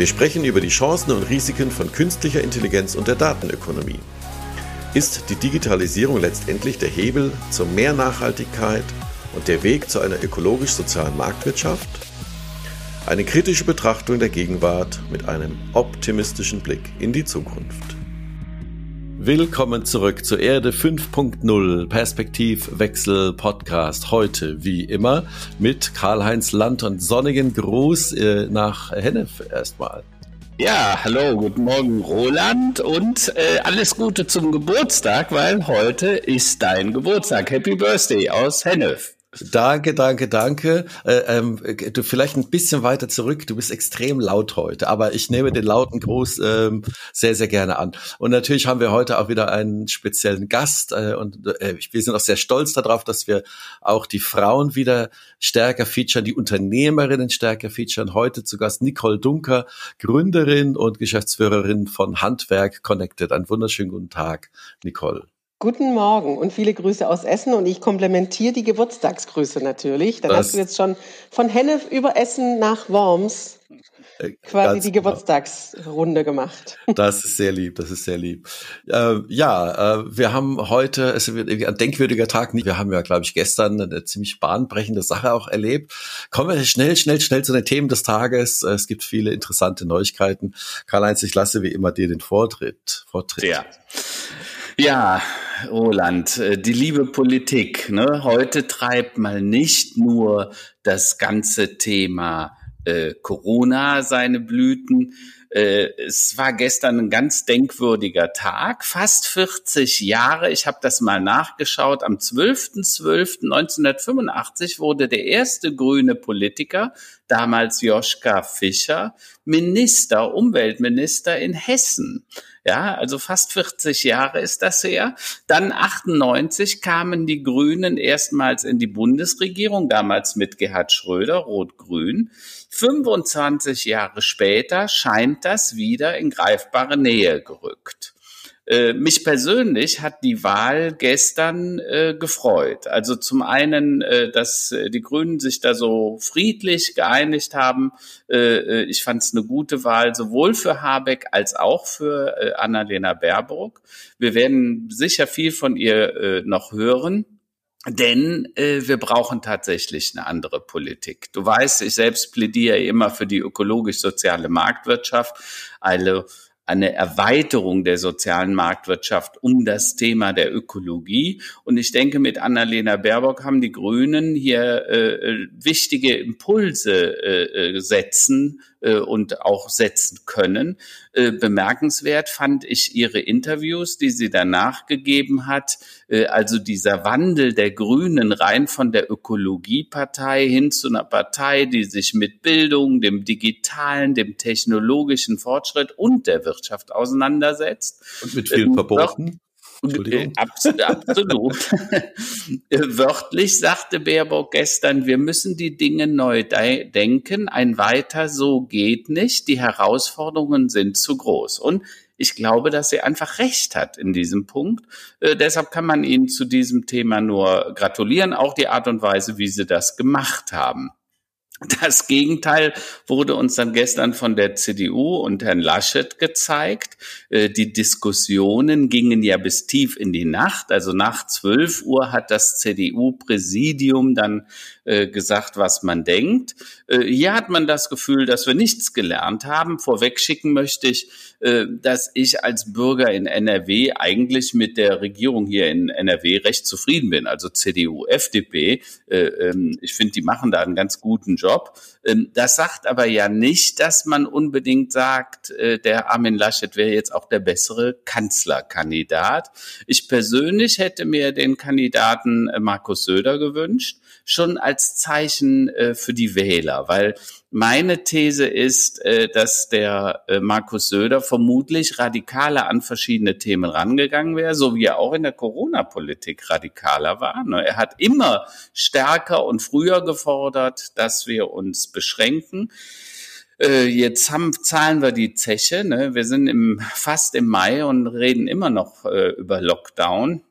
Wir sprechen über die Chancen und Risiken von künstlicher Intelligenz und der Datenökonomie. Ist die Digitalisierung letztendlich der Hebel zu mehr Nachhaltigkeit und der Weg zu einer ökologisch-sozialen Marktwirtschaft? Eine kritische Betrachtung der Gegenwart mit einem optimistischen Blick in die Zukunft. Willkommen zurück zur Erde 5.0 Perspektivwechsel Podcast. Heute wie immer mit Karl-Heinz Land und sonnigen Gruß äh, nach Hennef erstmal. Ja, hallo, guten Morgen Roland und äh, alles Gute zum Geburtstag, weil heute ist dein Geburtstag. Happy Birthday aus Hennef. Danke, danke, danke. Äh, ähm, du vielleicht ein bisschen weiter zurück. Du bist extrem laut heute, aber ich nehme den lauten Gruß ähm, sehr, sehr gerne an. Und natürlich haben wir heute auch wieder einen speziellen Gast äh, und äh, wir sind auch sehr stolz darauf, dass wir auch die Frauen wieder stärker featuren, die Unternehmerinnen stärker featuren. Heute zu Gast Nicole Dunker, Gründerin und Geschäftsführerin von Handwerk Connected. Einen wunderschönen guten Tag, Nicole. Guten Morgen und viele Grüße aus Essen und ich komplementiere die Geburtstagsgrüße natürlich. Dann das hast du jetzt schon von Hennef über Essen nach Worms äh, quasi die genau. Geburtstagsrunde gemacht. Das ist sehr lieb, das ist sehr lieb. Äh, ja, äh, wir haben heute, es wird irgendwie ein denkwürdiger Tag. Wir haben ja, glaube ich, gestern eine ziemlich bahnbrechende Sache auch erlebt. Kommen wir schnell, schnell, schnell zu den Themen des Tages. Es gibt viele interessante Neuigkeiten. Karl-Heinz, ich lasse wie immer dir den Vortritt. Vortritt. Ja. Ja, Roland, äh, die liebe Politik. Ne? Heute treibt mal nicht nur das ganze Thema äh, Corona seine Blüten. Äh, es war gestern ein ganz denkwürdiger Tag, fast 40 Jahre. Ich habe das mal nachgeschaut. Am 12.12.1985 wurde der erste grüne Politiker, damals Joschka Fischer, Minister, Umweltminister in Hessen. Ja, also fast 40 Jahre ist das her. Dann 98 kamen die Grünen erstmals in die Bundesregierung, damals mit Gerhard Schröder, Rot-Grün. 25 Jahre später scheint das wieder in greifbare Nähe gerückt. Äh, mich persönlich hat die Wahl gestern äh, gefreut. Also zum einen, äh, dass äh, die Grünen sich da so friedlich geeinigt haben. Äh, äh ich fand es eine gute Wahl, sowohl für Habeck als auch für Annalena Baerbock. Wir werden sicher viel von ihr noch hören. Denn äh, wir brauchen tatsächlich eine andere Politik. Du weißt, ich selbst plädiere immer für die ökologisch-soziale Marktwirtschaft, eine eine Erweiterung der sozialen Marktwirtschaft um das Thema der Ökologie. Und ich denke, mit Annalena Baerbock haben die Grünen hier äh, wichtige Impulse äh, äh setzen äh, und auch setzen können. Äh, bemerkenswert fand ich ihre Interviews, die sie danach gegeben hat. Äh, also dieser Wandel der Grünen rein von der Ökologiepartei hin zu einer Partei, die sich mit Bildung, dem digitalen, dem technologischen Fortschritt und der Wirtschaft auseinandersetzt. Und mit vielen Verboten. Entschuldigung. Absolut. absolut. Wörtlich sagte Baerbock gestern, wir müssen die Dinge neu de denken. Ein weiter so geht nicht. Die Herausforderungen sind zu groß. Und ich glaube, dass sie einfach recht hat in diesem Punkt. Äh, deshalb kann man Ihnen zu diesem Thema nur gratulieren, auch die Art und Weise, wie Sie das gemacht haben. Das Gegenteil wurde uns dann gestern von der CDU und Herrn Laschet gezeigt. Äh, die Diskussionen gingen ja bis tief in die Nacht. Also nach 12 Uhr hat das CDU-Präsidium dann äh, gesagt, was man denkt. Äh, hier hat man das Gefühl, dass wir nichts gelernt haben. Vorweg schicken möchte ich, dass ich als Bürger in NRW eigentlich mit der Regierung hier in NRW recht zufrieden bin. Also CDU, FDP. Ähm, ich finde, die machen da einen ganz guten Job. Ähm, das sagt aber ja nicht, dass man unbedingt sagt, äh, der Armin Laschet wäre jetzt auch der bessere Kanzlerkandidat. Ich persönlich hätte mir den Kandidaten äh, Markus Söder gewünscht, schon als Zeichen äh, für die Wähler, weil meine These ist, äh, dass der äh, Markus Söder vermutlich radikaler an verschiedene Themen rangegangen wäre, so wie er auch in der Corona-Politik radikaler war. Ne? Er hat immer stärker und früher gefordert, dass wir uns beschränken. Äh, jetzt haben, zahlen wir die Zeche. Ne? Wir sind im, fast im Mai und reden immer noch über Lockdown.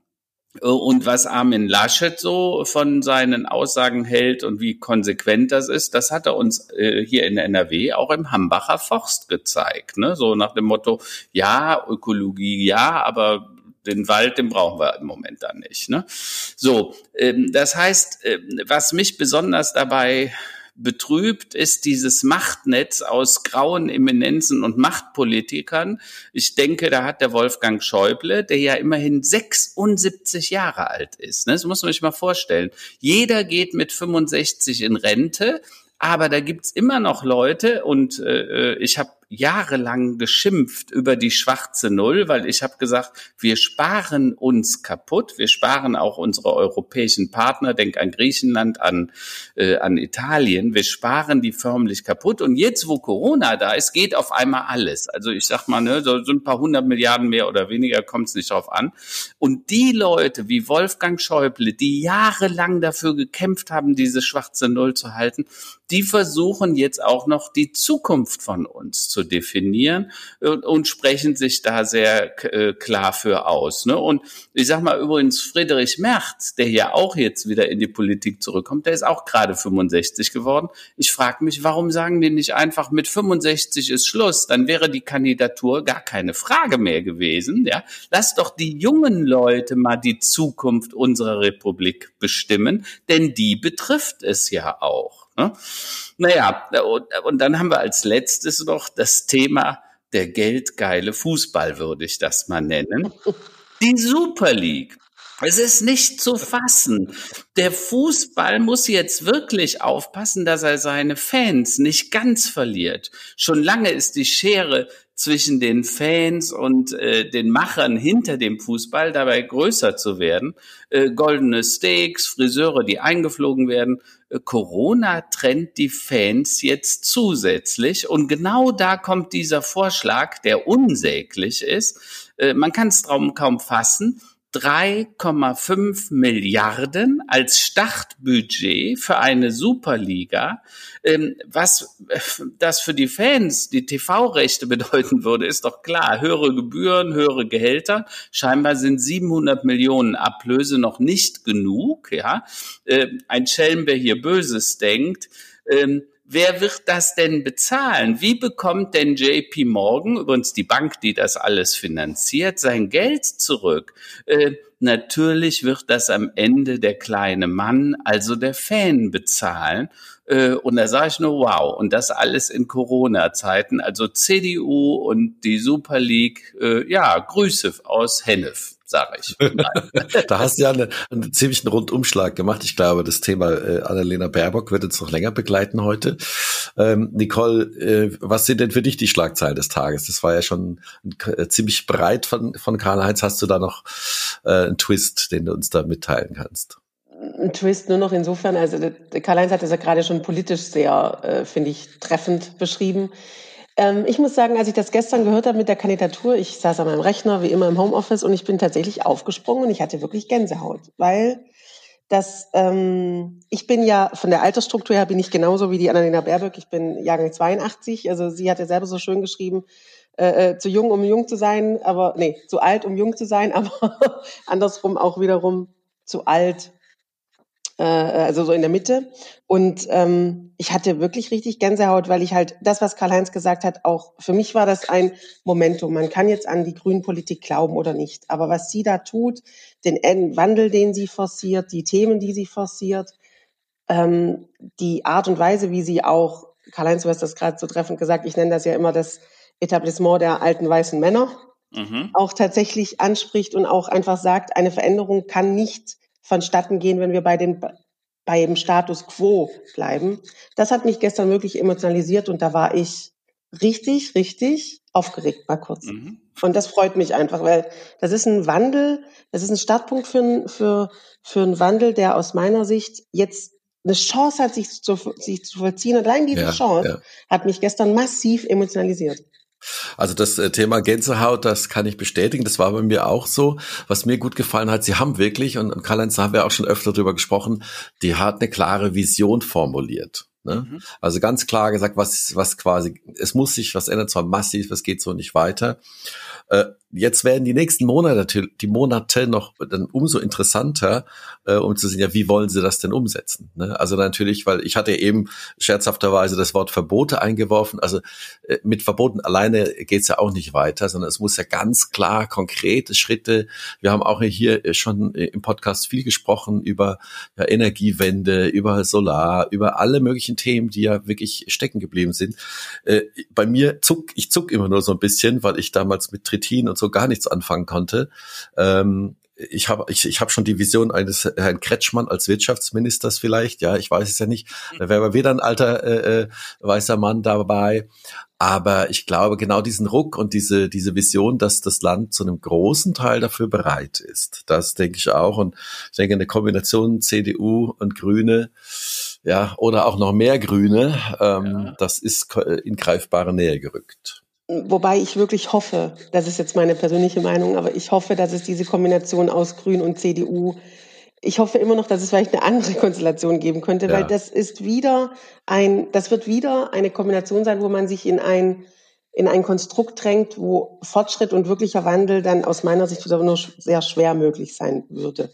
Und was Armin Laschet so von seinen Aussagen hält und wie konsequent das ist, das hat er uns äh, hier in NRW auch im Hambacher Forst gezeigt. Ne? So nach dem Motto, ja, Ökologie, ja, aber den Wald, den brauchen wir im Moment dann nicht. Ne? So, ähm, das heißt, äh, was mich besonders dabei betrübt ist dieses Machtnetz aus grauen Eminenzen und Machtpolitikern. Ich denke, da hat der Wolfgang Schäuble, der ja immerhin 76 Jahre alt ist. Ne? Das muss man sich mal vorstellen. Jeder geht mit 65 in Rente, aber da gibt's immer noch Leute und äh, äh ich habe jahrelang geschimpft über die schwarze Null, weil ich habe gesagt, wir sparen uns kaputt, wir sparen auch unsere europäischen Partner, denk an Griechenland, an, äh, an Italien, wir sparen die förmlich kaputt. Und jetzt, wo Corona da ist, geht auf einmal alles. Also ich sag mal, ne, so, ein paar hundert Milliarden mehr oder weniger kommt es nicht drauf an. Und die Leute wie Wolfgang Schäuble, die jahrelang dafür gekämpft haben, diese schwarze Null zu halten, die versuchen jetzt auch noch die Zukunft von uns zu zu definieren und, und sprechen sich da sehr äh, klar für aus. Ne? Und ich sag mal übrigens, Friedrich Merz, der ja auch jetzt wieder in die Politik zurückkommt, der ist auch gerade 65 geworden. Ich frage mich, warum sagen die nicht einfach, mit 65 ist Schluss, dann wäre die Kandidatur gar keine Frage mehr gewesen. Ja? Lass doch die jungen Leute mal die Zukunft unserer Republik bestimmen, denn die betrifft es ja auch. Ne? Naja, und, und dann haben wir als letztes noch das Thema der geldgeile Fußball, würde ich das mal nennen. Die Super League. Es ist nicht zu fassen. Der Fußball muss jetzt wirklich aufpassen, dass er seine Fans nicht ganz verliert. Schon lange ist die Schere zwischen den Fans und äh, den Machern hinter dem Fußball dabei größer zu werden. Äh, goldene Steaks, Friseure, die eingeflogen werden. Äh, Corona trennt die Fans jetzt zusätzlich. Und genau da kommt dieser Vorschlag, der unsäglich ist. Äh, man kann es kaum fassen 3,5 Milliarden als Startbudget für eine Superliga. Ähm, was das für die Fans die TV-Rechte bedeuten würde, ist doch klar. Höhere Gebühren, höhere Gehälter. Scheinbar sind 700 Millionen Ablöse noch nicht genug. Ja, ähm, ein Schelm, wer hier Böses denkt. Wer wird das denn bezahlen? Wie bekommt denn JP Morgan, übrigens die Bank, die das alles finanziert, sein Geld zurück? Äh, natürlich wird das am Ende der kleine Mann, also der Fan, bezahlen. Äh, und da sage ich nur, wow. Und das alles in Corona-Zeiten. Also CDU und die Super League, äh, ja, Grüße aus Hennef sage ich. da hast du ja eine, einen ziemlichen Rundumschlag gemacht. Ich glaube, das Thema äh, Annalena Baerbock wird uns noch länger begleiten heute. Ähm, Nicole, äh, was sind denn für dich die Schlagzeilen des Tages? Das war ja schon äh, ziemlich breit von, von Karl-Heinz. Hast du da noch äh, einen Twist, den du uns da mitteilen kannst? Ein Twist nur noch insofern, also Karl-Heinz hat es ja gerade schon politisch sehr, äh, finde ich, treffend beschrieben. Ähm, ich muss sagen, als ich das gestern gehört habe mit der Kandidatur, ich saß an meinem Rechner, wie immer im Homeoffice, und ich bin tatsächlich aufgesprungen und ich hatte wirklich Gänsehaut, weil das, ähm, ich bin ja von der Altersstruktur her bin ich genauso wie die Annalena Baerbock. Ich bin Jahrgang 82. Also sie hat ja selber so schön geschrieben, äh, äh, zu jung, um jung zu sein, aber nee, zu alt, um jung zu sein, aber andersrum auch wiederum zu alt, äh, also so in der Mitte. Und ähm, ich hatte wirklich richtig Gänsehaut, weil ich halt das, was Karl-Heinz gesagt hat, auch für mich war das ein Momentum. Man kann jetzt an die Grünpolitik glauben oder nicht. Aber was sie da tut, den Wandel, den sie forciert, die Themen, die sie forciert, ähm, die Art und Weise, wie sie auch, Karl-Heinz, du hast das gerade so treffend gesagt, ich nenne das ja immer das Etablissement der alten weißen Männer, mhm. auch tatsächlich anspricht und auch einfach sagt, eine Veränderung kann nicht vonstatten gehen, wenn wir bei den bei dem Status quo bleiben. Das hat mich gestern wirklich emotionalisiert und da war ich richtig, richtig aufgeregt mal kurz. Mhm. Und das freut mich einfach, weil das ist ein Wandel, das ist ein Startpunkt für, für, für einen Wandel, der aus meiner Sicht jetzt eine Chance hat, sich zu, sich zu vollziehen. Und allein diese ja, Chance ja. hat mich gestern massiv emotionalisiert. Also das äh, Thema Gänsehaut, das kann ich bestätigen. Das war bei mir auch so. Was mir gut gefallen hat, sie haben wirklich, und Karl-Heinz, da haben wir auch schon öfter drüber gesprochen, die hat eine klare Vision formuliert. Ne? Mhm. Also ganz klar gesagt, was, was quasi, es muss sich was ändern, zwar massiv, es geht so nicht weiter. Äh, jetzt werden die nächsten Monate, die Monate noch dann umso interessanter, äh, um zu sehen, ja, wie wollen sie das denn umsetzen? Ne? Also natürlich, weil ich hatte eben scherzhafterweise das Wort Verbote eingeworfen. Also äh, mit Verboten alleine geht's ja auch nicht weiter, sondern es muss ja ganz klar konkrete Schritte. Wir haben auch hier schon im Podcast viel gesprochen über ja, Energiewende, über Solar, über alle möglichen Themen, die ja wirklich stecken geblieben sind. Äh, bei mir zuck, ich zuck immer nur so ein bisschen, weil ich damals mit Trittin und so gar nichts anfangen konnte. Ähm, ich habe ich, ich hab schon die Vision eines Herrn Kretschmann als Wirtschaftsministers vielleicht, ja, ich weiß es ja nicht. Da wäre aber wieder ein alter äh, äh, weißer Mann dabei. Aber ich glaube, genau diesen Ruck und diese, diese Vision, dass das Land zu einem großen Teil dafür bereit ist, das denke ich auch. Und ich denke, eine Kombination CDU und Grüne, ja, oder auch noch mehr Grüne, ähm, ja. das ist in greifbare Nähe gerückt. Wobei ich wirklich hoffe, das ist jetzt meine persönliche Meinung, aber ich hoffe, dass es diese Kombination aus Grün und CDU, ich hoffe immer noch, dass es vielleicht eine andere Konstellation geben könnte, ja. weil das ist wieder ein, das wird wieder eine Kombination sein, wo man sich in ein, in ein Konstrukt drängt, wo Fortschritt und wirklicher Wandel dann aus meiner Sicht wieder nur sehr schwer möglich sein würde.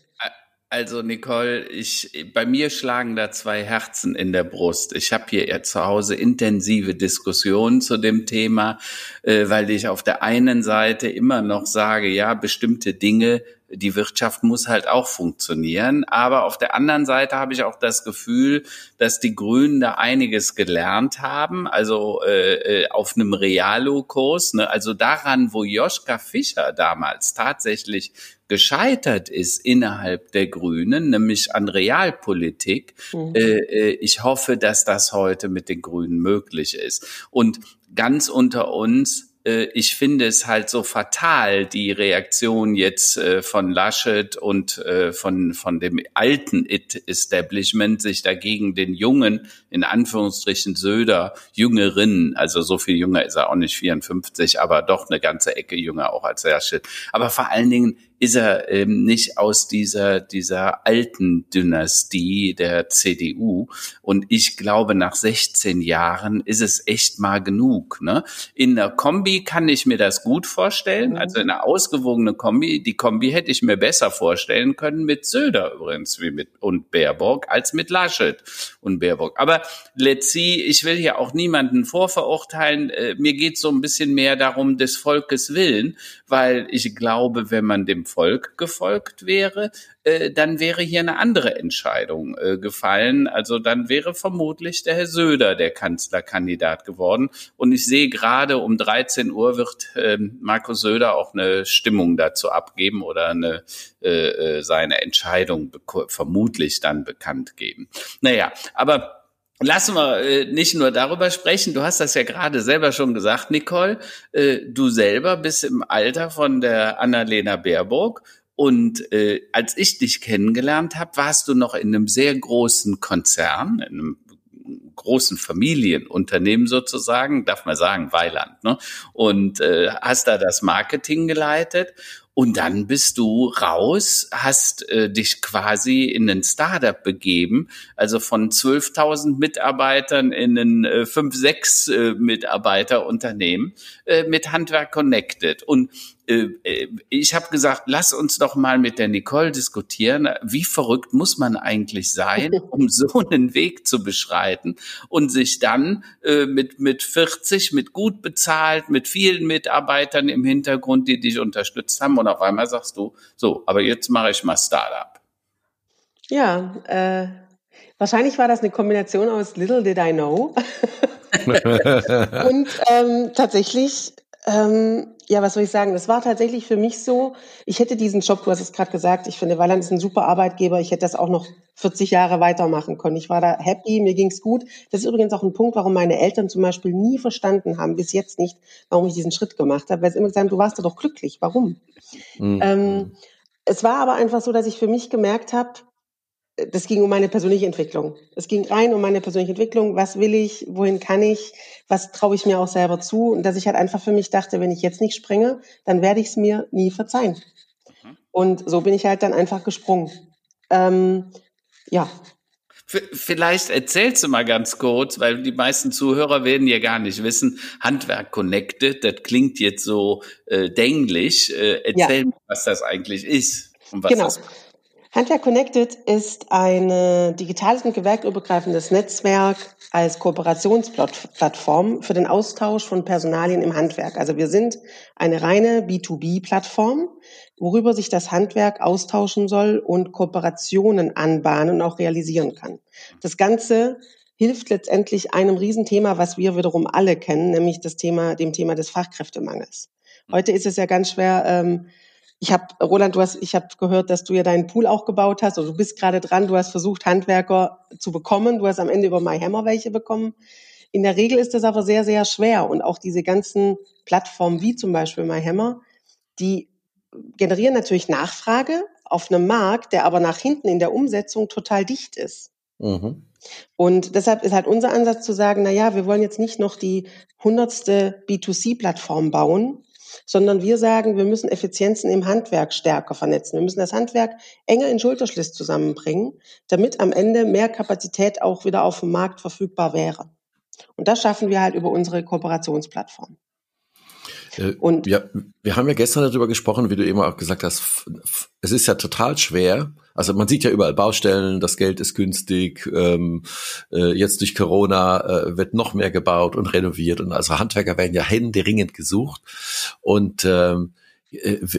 Also Nicole, ich bei mir schlagen da zwei Herzen in der Brust. Ich habe hier ja zu Hause intensive Diskussionen zu dem Thema, äh, weil ich auf der einen Seite immer noch sage, ja, bestimmte Dinge die Wirtschaft muss halt auch funktionieren. Aber auf der anderen Seite habe ich auch das Gefühl, dass die Grünen da einiges gelernt haben, also äh, äh, auf einem Realo-Kurs. Ne? Also daran, wo Joschka Fischer damals tatsächlich gescheitert ist innerhalb der Grünen, nämlich an Realpolitik. Mhm. Äh, äh ich hoffe, dass das heute mit den Grünen möglich ist. Und ganz unter uns, äh, ich finde es halt so fatal, die Reaktion jetzt äh, von Laschet und von, von dem alten It-Establishment, sich dagegen den jungen, in Anführungsstrichen Söder, Jüngerinnen, also so viel jünger ist er auch nicht 54, aber doch eine ganze Ecke jünger auch als Laschet. Aber vor allen Dingen ist er ähm, nicht aus dieser, dieser alten Dynastie der CDU. Und ich glaube, nach 16 Jahren ist es echt mal genug. Ne? In der Kombi kann ich mir das gut vorstellen, mhm. also in einer ausgewogenen Kombi. Die Kombi hätte ich mir besser vorstellen können mit Söder übrigens wie mit und Baerbock als mit Laschet und Baerbock. Aber let's see, ich will hier auch niemanden vorverurteilen. Äh, mir geht so ein bisschen mehr darum, des Volkes willen, weil ich glaube, wenn man dem Volk gefolgt wäre, äh, dann wäre hier eine andere Entscheidung äh, gefallen. Also dann wäre vermutlich der Herr Söder der Kanzlerkandidat geworden. Und ich sehe gerade um 13 Uhr wird äh, Markus Söder auch eine Stimmung dazu abgeben oder eine, äh, äh seine Entscheidung vermutlich dann bekannt geben. Naja, aber Lassen wir äh, nicht nur darüber sprechen. Du hast das ja gerade selber schon gesagt, Nicole. Äh, du selber bist im Alter von der Annalena Baerbock. Und äh, als ich dich kennengelernt habe, warst du noch in einem sehr großen Konzern, in einem großen Familienunternehmen sozusagen, darf man sagen, Weiland, ne? Und äh, hast da das Marketing geleitet. Und dann bist du raus, hast äh, dich quasi in ein Startup begeben, also von 12.000 Mitarbeitern in ein äh, 5, 6 äh, Mitarbeiterunternehmen äh, mit Handwerk Connected. Und ich habe gesagt, lass uns doch mal mit der Nicole diskutieren, wie verrückt muss man eigentlich sein, um so einen Weg zu beschreiten und sich dann äh, mit, mit 40, mit gut bezahlt, mit vielen Mitarbeitern im Hintergrund, die dich unterstützt haben und auf einmal sagst du, so, aber jetzt mache ich mal Startup. Ja, äh, wahrscheinlich war das eine Kombination aus Little Did I Know. und ähm, tatsächlich ähm, ja, was soll ich sagen? Das war tatsächlich für mich so, ich hätte diesen Job, du hast es gerade gesagt, ich finde, Weiland ist ein super Arbeitgeber, ich hätte das auch noch 40 Jahre weitermachen können. Ich war da happy, mir ging's gut. Das ist übrigens auch ein Punkt, warum meine Eltern zum Beispiel nie verstanden haben, bis jetzt nicht, warum ich diesen Schritt gemacht habe, weil sie immer gesagt haben, du warst doch glücklich, warum? Mhm. Ähm, es war aber einfach so, dass ich für mich gemerkt habe, das ging um meine persönliche Entwicklung. Es ging rein um meine persönliche Entwicklung. Was will ich? Wohin kann ich? Was traue ich mir auch selber zu? Und dass ich halt einfach für mich dachte, wenn ich jetzt nicht springe, dann werde ich es mir nie verzeihen. Mhm. Und so bin ich halt dann einfach gesprungen. Ähm, ja. Vielleicht erzählst du mal ganz kurz, weil die meisten Zuhörer werden ja gar nicht wissen, Handwerk Connected, das klingt jetzt so äh, dänglich. Äh, erzähl ja. mal, was das eigentlich ist. Und was genau. das Handwerk Connected ist ein digitales und gewerkübergreifendes Netzwerk als Kooperationsplattform für den Austausch von Personalien im Handwerk. Also wir sind eine reine B2B-Plattform, worüber sich das Handwerk austauschen soll und Kooperationen anbahnen und auch realisieren kann. Das Ganze hilft letztendlich einem Riesenthema, was wir wiederum alle kennen, nämlich das Thema, dem Thema des Fachkräftemangels. Heute ist es ja ganz schwer, ähm, ich habe, Roland, du hast, ich habe gehört, dass du ja deinen Pool auch gebaut hast, oder du bist gerade dran, du hast versucht, Handwerker zu bekommen, du hast am Ende über MyHammer welche bekommen. In der Regel ist das aber sehr, sehr schwer. Und auch diese ganzen Plattformen wie zum Beispiel MyHammer, die generieren natürlich Nachfrage auf einem Markt, der aber nach hinten in der Umsetzung total dicht ist. Mhm. Und deshalb ist halt unser Ansatz zu sagen, na ja, wir wollen jetzt nicht noch die hundertste B2C-Plattform bauen, sondern wir sagen, wir müssen Effizienzen im Handwerk stärker vernetzen. Wir müssen das Handwerk enger in Schulterschluss zusammenbringen, damit am Ende mehr Kapazität auch wieder auf dem Markt verfügbar wäre. Und das schaffen wir halt über unsere Kooperationsplattform. Äh, und ja, wir haben ja gestern darüber gesprochen, wie du eben auch gesagt hast, es ist ja total schwer. Also man sieht ja überall Baustellen, das Geld ist günstig, ähm, äh, jetzt durch Corona äh, wird noch mehr gebaut und renoviert und also Handwerker werden ja händeringend gesucht. Und ähm, äh,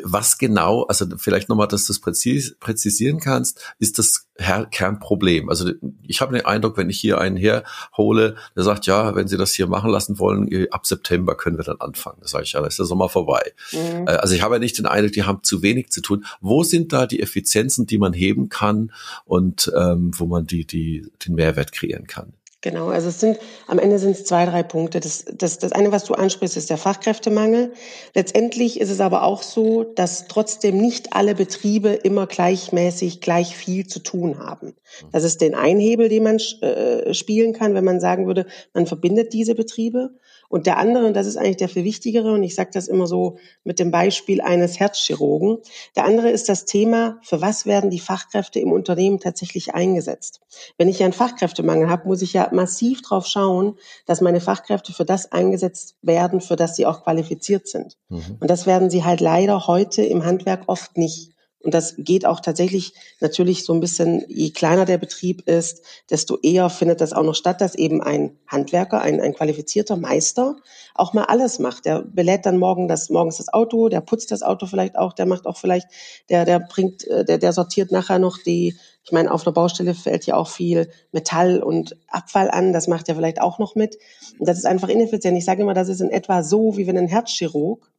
was genau, also vielleicht nochmal, dass du das präzis, präzisieren kannst, ist das Kernproblem. Also ich habe den Eindruck, wenn ich hier einen herhole, der sagt, ja, wenn Sie das hier machen lassen wollen, äh, ab September können wir dann anfangen. Das sage ich, ja, dann ist der Sommer vorbei. Mhm. Äh, also ich habe ja nicht den Eindruck, die haben zu wenig zu tun. Wo sind da die Effizienzen, die man heben kann und ähm, wo man die, die, den Mehrwert kreieren kann? Genau, also es sind am Ende sind es zwei, drei Punkte. Das, das, das eine, was du ansprichst, ist der Fachkräftemangel. Letztendlich ist es aber auch so, dass trotzdem nicht alle Betriebe immer gleichmäßig gleich viel zu tun haben. Das ist den Einhebel, den man äh, spielen kann, wenn man sagen würde, man verbindet diese Betriebe. Und der andere, und das ist eigentlich der viel wichtigere, und ich sage das immer so mit dem Beispiel eines Herzchirurgen, der andere ist das Thema, für was werden die Fachkräfte im Unternehmen tatsächlich eingesetzt. Wenn ich ja einen Fachkräftemangel habe, muss ich ja massiv drauf schauen, dass meine Fachkräfte für das eingesetzt werden, für das sie auch qualifiziert sind. Mhm. Und das werden sie halt leider heute im Handwerk oft nicht. Und das geht auch tatsächlich natürlich so ein bisschen, je kleiner der Betrieb ist, desto eher findet das auch noch statt, dass eben ein Handwerker, ein, ein qualifizierter Meister auch mal alles macht. Der belädt dann morgen das, morgens das Auto, der putzt das Auto vielleicht auch, der macht auch vielleicht, der, der bringt, äh, der, der sortiert nachher noch die, ich meine, auf einer Baustelle fällt ja auch viel Metall und Abfall an, das macht er vielleicht auch noch mit. Und das ist einfach ineffizient. Ich sage immer, das ist in etwa so, wie wenn ein Herzchirurg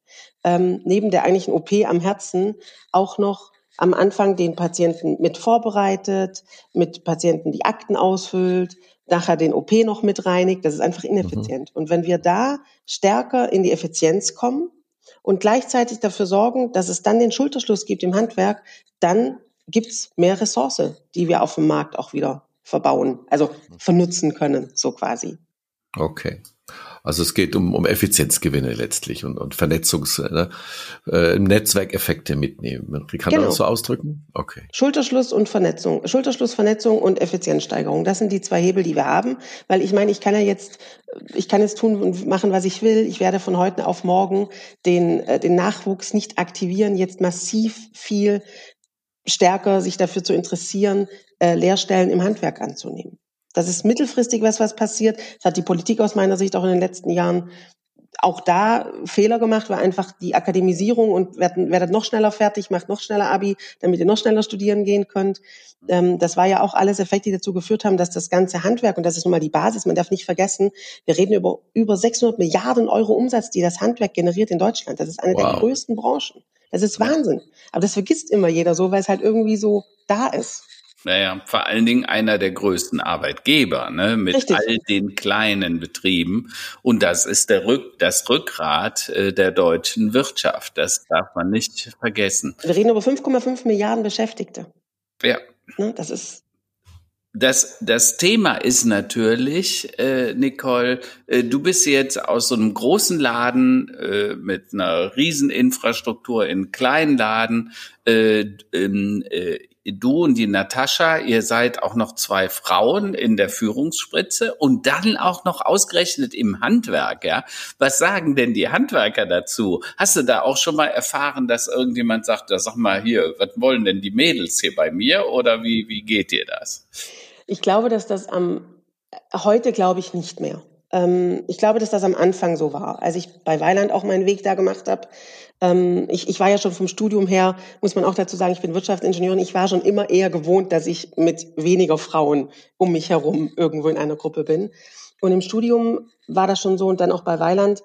ähm, neben der eigentlichen OP am Herzen auch noch am Anfang den Patienten mit vorbereitet, mit Patienten die Akten ausfüllt, nachher den OP noch mit reinigt. Das ist einfach ineffizient. Mhm. Und wenn wir da stärker in die Effizienz kommen und gleichzeitig dafür sorgen, dass es dann den Schulterschluss gibt im Handwerk, dann gibt's mehr Ressource, die wir auf dem Markt auch wieder verbauen, also vernutzen können, so quasi. Okay. Also es geht um, um Effizienzgewinne letztlich und, und Vernetzungs, ne, äh, Netzwerkeffekte mitnehmen. Kann genau. man das so ausdrücken? Okay. Schulterschluss und Vernetzung. Schulterschluss, Vernetzung und Effizienzsteigerung. Das sind die zwei Hebel, die wir haben. Weil ich meine, ich kann ja jetzt, ich kann jetzt tun und machen, was ich will. Ich werde von heute auf morgen den, äh, den Nachwuchs nicht aktivieren, jetzt massiv viel stärker sich dafür zu interessieren, äh, Lehrstellen im Handwerk anzunehmen. Das ist mittelfristig was, was passiert. Das hat die Politik aus meiner Sicht auch in den letzten Jahren auch da Fehler gemacht, weil einfach die Akademisierung und werdet, noch schneller fertig, macht noch schneller Abi, damit ihr noch schneller studieren gehen könnt. Ähm, das war ja auch alles Effekte, die dazu geführt haben, dass das ganze Handwerk, und das ist nun mal die Basis, man darf nicht vergessen, wir reden über über 600 Milliarden Euro Umsatz, die das Handwerk generiert in Deutschland. Das ist eine wow. der größten Branchen. Das ist Wahnsinn. Aber das vergisst immer jeder so, weil es halt irgendwie so da ist. Naja, vor allen Dingen einer der größten Arbeitgeber, ne, mit Richtig. all den kleinen Betrieben. Und das ist der Rück, das Rückgrat äh, der deutschen Wirtschaft. Das darf man nicht vergessen. Wir reden über 5,5 Milliarden Beschäftigte. Ja. Ne, das ist das, das Thema ist natürlich, äh, Nicole, äh, du bist jetzt aus so einem großen Laden äh, mit einer riesen Infrastruktur in kleinen Laden. Äh, äh, du und die Natascha, ihr seid auch noch zwei Frauen in der Führungsspritze und dann auch noch ausgerechnet im Handwerk, ja. Was sagen denn die Handwerker dazu? Hast du da auch schon mal erfahren, dass irgendjemand sagt, sag mal hier, was wollen denn die Mädels hier bei mir oder wie, wie geht dir das? Ich glaube, dass das am, heute glaube ich nicht mehr. Ähm, ich glaube, dass das am Anfang so war. Als ich bei Weiland auch meinen Weg da gemacht habe, ähm, ich, ich war ja schon vom Studium her, muss man auch dazu sagen, ich bin Wirtschaftsingenieurin, ich war schon immer eher gewohnt, dass ich mit weniger Frauen um mich herum irgendwo in einer Gruppe bin. Und im Studium war das schon so und dann auch bei Weiland.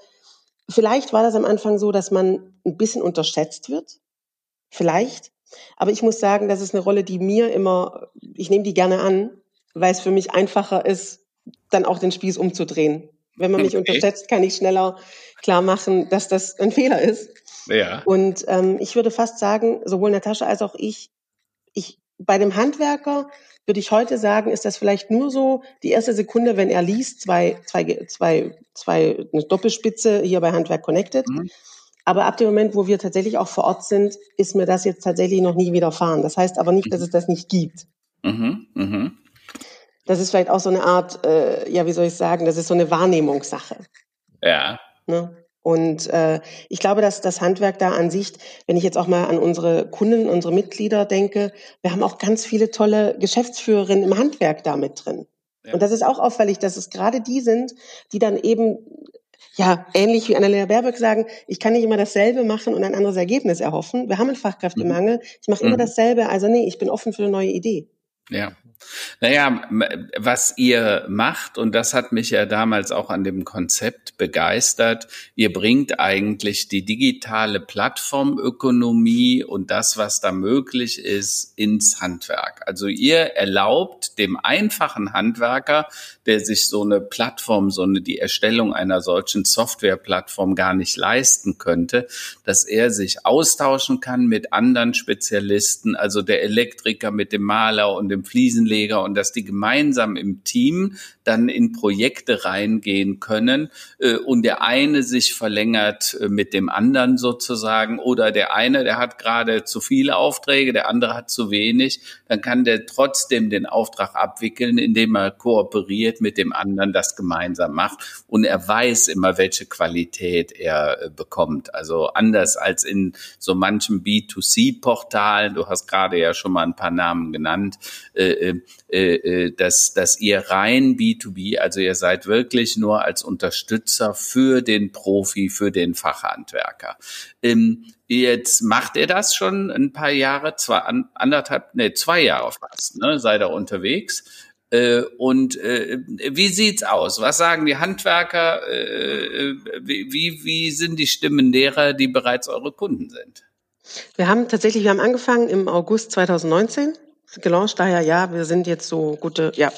Vielleicht war das am Anfang so, dass man ein bisschen unterschätzt wird. Vielleicht. Aber ich muss sagen, das ist eine Rolle, die mir immer, ich nehme die gerne an, weil es für mich einfacher ist, dann auch den Spieß umzudrehen. Wenn man mich okay. unterschätzt, kann ich schneller klar machen, dass das ein Fehler ist. Ja. Und ähm, ich würde fast sagen, sowohl Natascha als auch ich, ich bei dem Handwerker würde ich heute sagen, ist das vielleicht nur so die erste Sekunde, wenn er liest, zwei, zwei, zwei, zwei, eine Doppelspitze hier bei Handwerk Connected. Mhm. Aber ab dem Moment, wo wir tatsächlich auch vor Ort sind, ist mir das jetzt tatsächlich noch nie widerfahren. Das heißt aber nicht, dass mhm. es das nicht gibt. Mhm. Mhm das ist vielleicht auch so eine Art, äh, ja, wie soll ich sagen, das ist so eine Wahrnehmungssache. Ja. Ne? Und äh, ich glaube, dass das Handwerk da an sich, wenn ich jetzt auch mal an unsere Kunden, unsere Mitglieder denke, wir haben auch ganz viele tolle Geschäftsführerinnen im Handwerk da mit drin. Ja. Und das ist auch auffällig, dass es gerade die sind, die dann eben ja, ähnlich wie Annalena Baerbock sagen, ich kann nicht immer dasselbe machen und ein anderes Ergebnis erhoffen. Wir haben einen Fachkräftemangel. Ich mache immer mhm. dasselbe. Also nee, ich bin offen für eine neue Idee. Ja. Naja, was ihr macht, und das hat mich ja damals auch an dem Konzept begeistert, ihr bringt eigentlich die digitale Plattformökonomie und das, was da möglich ist, ins Handwerk. Also ihr erlaubt dem einfachen Handwerker, der sich so eine Plattform, so eine, die Erstellung einer solchen Softwareplattform gar nicht leisten könnte, dass er sich austauschen kann mit anderen Spezialisten, also der Elektriker mit dem Maler und dem Fliesenleger und dass die gemeinsam im Team dann in Projekte reingehen können äh, und der eine sich verlängert äh, mit dem anderen sozusagen oder der eine, der hat gerade zu viele Aufträge, der andere hat zu wenig, dann kann der trotzdem den Auftrag abwickeln, indem er kooperiert mit dem anderen, das gemeinsam macht und er weiß immer, welche Qualität er äh, bekommt. Also anders als in so manchen B2C-Portalen, du hast gerade ja schon mal ein paar Namen genannt, äh, äh, äh, dass, dass ihr rein B2B, also ihr seid wirklich nur als Unterstützer für den Profi, für den Fachhandwerker. Ähm, jetzt macht ihr das schon ein paar Jahre, zwei, anderthalb, nee, zwei Jahre fast, ne, seid ihr unterwegs. Äh, und äh, wie sieht's aus? Was sagen die Handwerker? Äh, wie, wie sind die Stimmen derer, die bereits eure Kunden sind? Wir haben tatsächlich, wir haben angefangen im August 2019 gelauncht, daher ja, wir sind jetzt so gute, ja.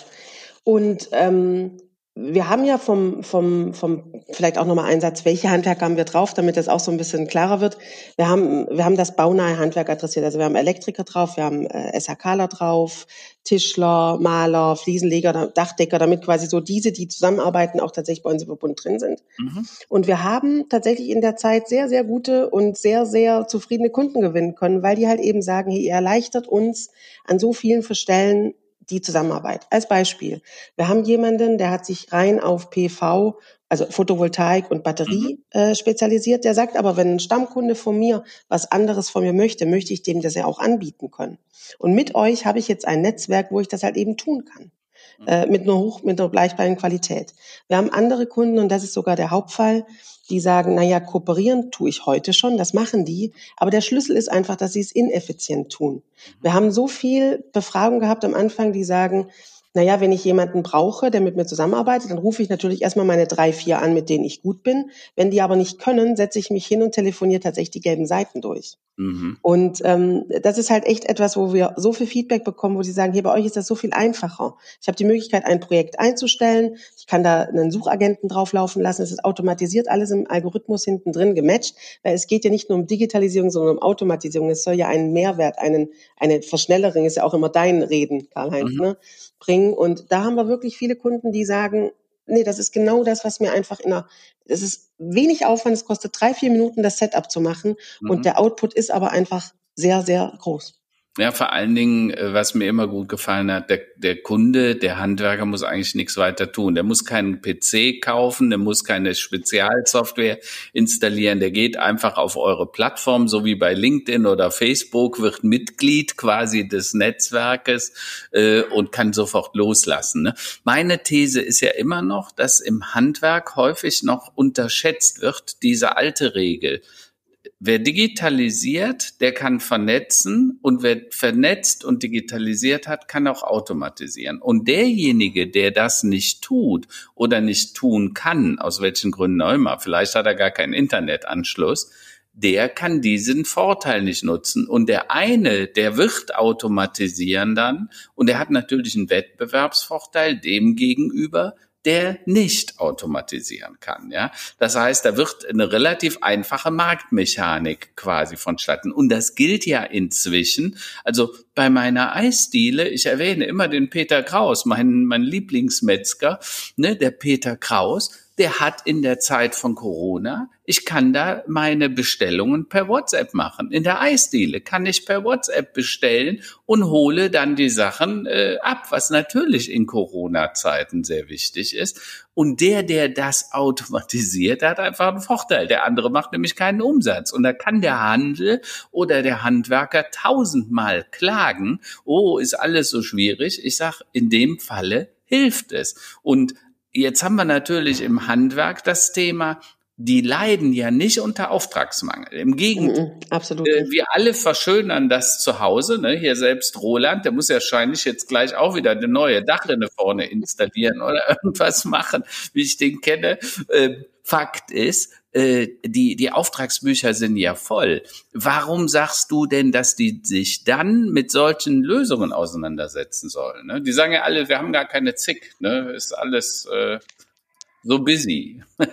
Und ähm, wir haben ja vom, vom, vom, vielleicht auch nochmal einen Satz, welche Handwerker haben wir drauf, damit das auch so ein bisschen klarer wird. Wir haben, wir haben das baunahe Handwerk adressiert. Also wir haben Elektriker drauf, wir haben äh, SHKler drauf, Tischler, Maler, Fliesenleger, Dachdecker, damit quasi so diese, die zusammenarbeiten, auch tatsächlich bei uns im Verbund drin sind. Mhm. Und wir haben tatsächlich in der Zeit sehr, sehr gute und sehr, sehr zufriedene Kunden gewinnen können, weil die halt eben sagen, hey, ihr erleichtert uns an so vielen Stellen die Zusammenarbeit. Als Beispiel, wir haben jemanden, der hat sich rein auf PV, also Photovoltaik und Batterie mhm. äh, spezialisiert. Der sagt aber, wenn ein Stammkunde von mir was anderes von mir möchte, möchte ich dem das ja auch anbieten können. Und mit euch habe ich jetzt ein Netzwerk, wo ich das halt eben tun kann. Mhm. Äh, mit einer hoch, mit einer gleichbleibenden Qualität. Wir haben andere Kunden, und das ist sogar der Hauptfall, die sagen, naja, kooperieren tue ich heute schon, das machen die, aber der Schlüssel ist einfach, dass sie es ineffizient tun. Wir haben so viel Befragung gehabt am Anfang, die sagen, naja, wenn ich jemanden brauche, der mit mir zusammenarbeitet, dann rufe ich natürlich erstmal meine drei, vier an, mit denen ich gut bin. Wenn die aber nicht können, setze ich mich hin und telefoniere tatsächlich die gelben Seiten durch. Mhm. Und ähm, das ist halt echt etwas, wo wir so viel Feedback bekommen, wo sie sagen, hier bei euch ist das so viel einfacher. Ich habe die Möglichkeit, ein Projekt einzustellen. Ich kann da einen Suchagenten drauflaufen lassen. Es ist automatisiert alles im Algorithmus hinten drin gematcht, weil es geht ja nicht nur um Digitalisierung, sondern um Automatisierung. Es soll ja einen Mehrwert, einen, eine Verschnellerung, ist ja auch immer dein Reden, Karl-Heinz, mhm. ne, bringen. Und da haben wir wirklich viele Kunden, die sagen, nee, das ist genau das, was mir einfach in einer, es ist wenig Aufwand, es kostet drei, vier Minuten, das Setup zu machen mhm. und der Output ist aber einfach sehr, sehr groß. Ja, vor allen Dingen, äh, was mir immer gut gefallen hat, der, der Kunde, der Handwerker muss eigentlich nichts weiter tun. Der muss keinen PC kaufen, der muss keine Spezialsoftware installieren. Der geht einfach auf eure Plattform, so wie bei LinkedIn oder Facebook, wird Mitglied quasi des Netzwerkes äh, und kann sofort loslassen. Ne? Meine These ist ja immer noch, dass im Handwerk häufig noch unterschätzt wird, diese alte Regel Wer digitalisiert, der kann vernetzen und wer vernetzt und digitalisiert hat, kann auch automatisieren. Und derjenige, der das nicht tut oder nicht tun kann, aus welchen Gründen auch immer, vielleicht hat er gar keinen Internetanschluss, der kann diesen Vorteil nicht nutzen. Und der eine, der wird automatisieren dann und er hat natürlich einen Wettbewerbsvorteil dem gegenüber, der nicht automatisieren kann. Ja, das heißt, da wird eine relativ einfache Marktmechanik quasi vonstatten. Und das gilt ja inzwischen. Also bei meiner Eisdiele, ich erwähne immer den Peter Kraus, mein, mein Lieblingsmetzger, ne, der Peter Kraus, der hat in der Zeit von Corona, ich kann da meine Bestellungen per WhatsApp machen. In der Eisdiele kann ich per WhatsApp bestellen und hole dann die Sachen äh, ab, was natürlich in Corona-Zeiten sehr wichtig ist. Und der, der das automatisiert, hat einfach einen Vorteil. Der andere macht nämlich keinen Umsatz. Und da kann der Handel oder der Handwerker tausendmal klagen, oh, ist alles so schwierig. Ich sag, in dem Falle hilft es. Und Jetzt haben wir natürlich im Handwerk das Thema, die leiden ja nicht unter Auftragsmangel. Im Gegenteil. Mm, absolut. Äh, wir alle verschönern das zu Hause. Ne? Hier selbst Roland, der muss ja wahrscheinlich jetzt gleich auch wieder eine neue Dachrinne vorne installieren oder irgendwas machen, wie ich den kenne. Äh, Fakt ist, äh, die, die Auftragsbücher sind ja voll. Warum sagst du denn, dass die sich dann mit solchen Lösungen auseinandersetzen sollen? Ne? Die sagen ja alle, wir haben gar keine Zick, ne? ist alles äh, so busy.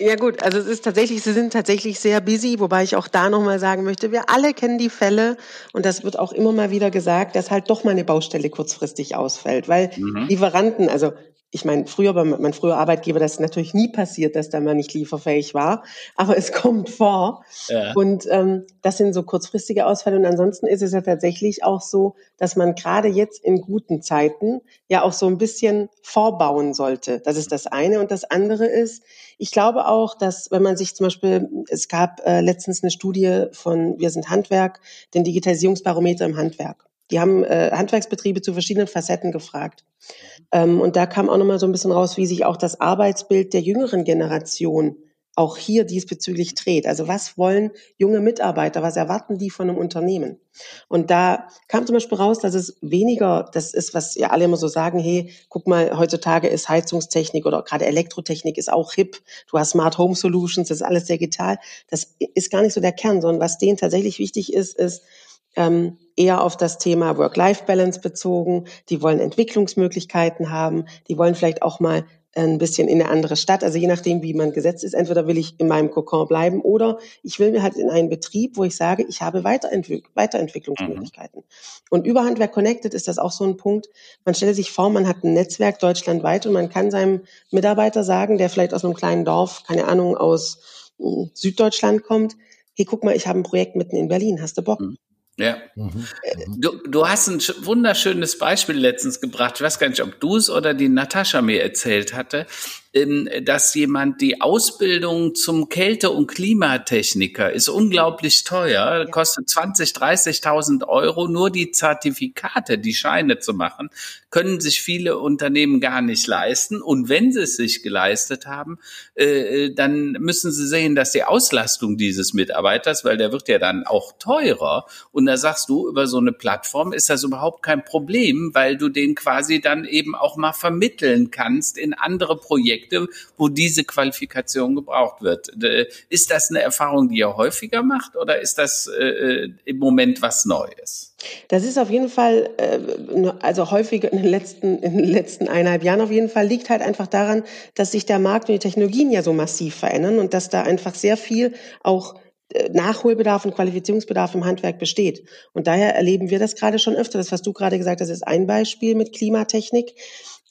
ja gut, also es ist tatsächlich, sie sind tatsächlich sehr busy, wobei ich auch da nochmal sagen möchte, wir alle kennen die Fälle und das wird auch immer mal wieder gesagt, dass halt doch mal eine Baustelle kurzfristig ausfällt, weil mhm. Lieferanten, also ich meine, früher bei meinem früher Arbeitgeber, das ist natürlich nie passiert, dass da mal nicht lieferfähig war, aber es kommt vor. Ja. Und ähm, das sind so kurzfristige Ausfälle. Und ansonsten ist es ja tatsächlich auch so, dass man gerade jetzt in guten Zeiten ja auch so ein bisschen vorbauen sollte. Das ist das eine. Und das andere ist, ich glaube auch, dass wenn man sich zum Beispiel, es gab äh, letztens eine Studie von Wir sind Handwerk, den Digitalisierungsbarometer im Handwerk. Die haben äh, Handwerksbetriebe zu verschiedenen Facetten gefragt. Ähm, und da kam auch nochmal so ein bisschen raus, wie sich auch das Arbeitsbild der jüngeren Generation auch hier diesbezüglich dreht. Also was wollen junge Mitarbeiter, was erwarten die von einem Unternehmen? Und da kam zum Beispiel raus, dass es weniger, das ist, was ja alle immer so sagen, hey, guck mal, heutzutage ist Heizungstechnik oder gerade Elektrotechnik ist auch hip, du hast Smart Home Solutions, das ist alles digital. Das ist gar nicht so der Kern, sondern was denen tatsächlich wichtig ist, ist, ähm, eher auf das Thema Work-Life-Balance bezogen. Die wollen Entwicklungsmöglichkeiten haben. Die wollen vielleicht auch mal ein bisschen in eine andere Stadt. Also je nachdem, wie man gesetzt ist, entweder will ich in meinem Kokon bleiben oder ich will mir halt in einen Betrieb, wo ich sage, ich habe Weiterentwick Weiterentwicklungsmöglichkeiten. Mhm. Und über Handwerk Connected ist das auch so ein Punkt. Man stellt sich vor, man hat ein Netzwerk deutschlandweit und man kann seinem Mitarbeiter sagen, der vielleicht aus einem kleinen Dorf, keine Ahnung, aus hm, Süddeutschland kommt, hey, guck mal, ich habe ein Projekt mitten in Berlin, hast du Bock? Mhm. Ja. Mhm. Du, du hast ein wunderschönes Beispiel letztens gebracht. Ich weiß gar nicht, ob du es oder die Natascha mir erzählt hatte dass jemand die Ausbildung zum Kälte- und Klimatechniker ist unglaublich teuer, kostet 20, 30.000 Euro. Nur die Zertifikate, die Scheine zu machen, können sich viele Unternehmen gar nicht leisten. Und wenn sie es sich geleistet haben, äh, dann müssen sie sehen, dass die Auslastung dieses Mitarbeiters, weil der wird ja dann auch teurer. Und da sagst du, über so eine Plattform ist das überhaupt kein Problem, weil du den quasi dann eben auch mal vermitteln kannst in andere Projekte Projekte, wo diese Qualifikation gebraucht wird. Ist das eine Erfahrung, die ihr häufiger macht oder ist das äh, äh, im Moment was Neues? Das ist auf jeden Fall, äh, also häufiger in den letzten, in den letzten eineinhalb Jahren auf jeden Fall, liegt halt einfach daran, dass sich der Markt und die Technologien ja so massiv verändern und dass da einfach sehr viel auch äh, Nachholbedarf und Qualifizierungsbedarf im Handwerk besteht. Und daher erleben wir das gerade schon öfter. Das, was du gerade gesagt hast, ist ein Beispiel mit Klimatechnik.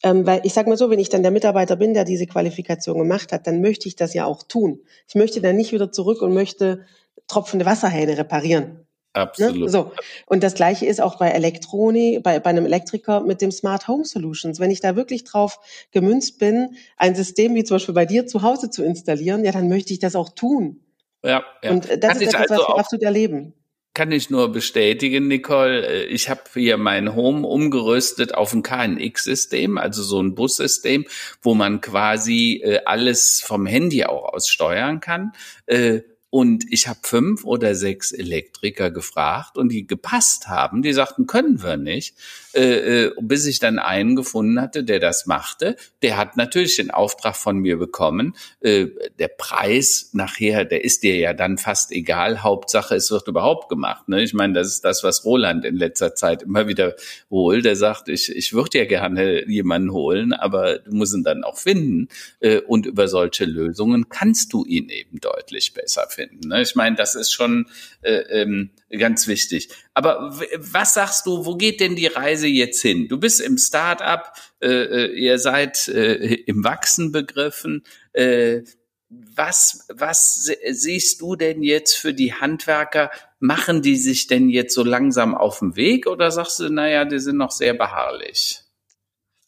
Ähm, weil ich sage mal so, wenn ich dann der Mitarbeiter bin, der diese Qualifikation gemacht hat, dann möchte ich das ja auch tun. Ich möchte dann nicht wieder zurück und möchte tropfende Wasserhähne reparieren. Ne? Absolut. Ne? So. Und das Gleiche ist auch bei Elektronik, bei, bei einem Elektriker mit dem Smart Home Solutions. Wenn ich da wirklich drauf gemünzt bin, ein System wie zum Beispiel bei dir zu Hause zu installieren, ja, dann möchte ich das auch tun. Ja, ja. Und das Kann ist etwas, also was wir absolut erleben kann ich nur bestätigen, Nicole. Äh, ich habe hier mein Home umgerüstet auf ein KNX-System, also so ein Bussystem, wo man quasi äh, alles vom Handy auch aus steuern kann. Äh, und ich habe fünf oder sechs Elektriker gefragt und die gepasst haben. Die sagten, können wir nicht. Äh, äh, bis ich dann einen gefunden hatte, der das machte. Der hat natürlich den Auftrag von mir bekommen. Äh, der Preis nachher, der ist dir ja dann fast egal. Hauptsache, es wird überhaupt gemacht. Ne? Ich meine, das ist das, was Roland in letzter Zeit immer wieder holt. Der sagt, ich, ich würde ja gerne jemanden holen, aber du musst ihn dann auch finden. Äh, und über solche Lösungen kannst du ihn eben deutlich besser finden. Ne? Ich meine, das ist schon äh, ähm, ganz wichtig. Aber was sagst du, wo geht denn die Reise jetzt hin? Du bist im Start-up, äh, äh, ihr seid äh, im Wachsen begriffen. Äh, was, was siehst du denn jetzt für die Handwerker? Machen die sich denn jetzt so langsam auf den Weg oder sagst du, naja, die sind noch sehr beharrlich?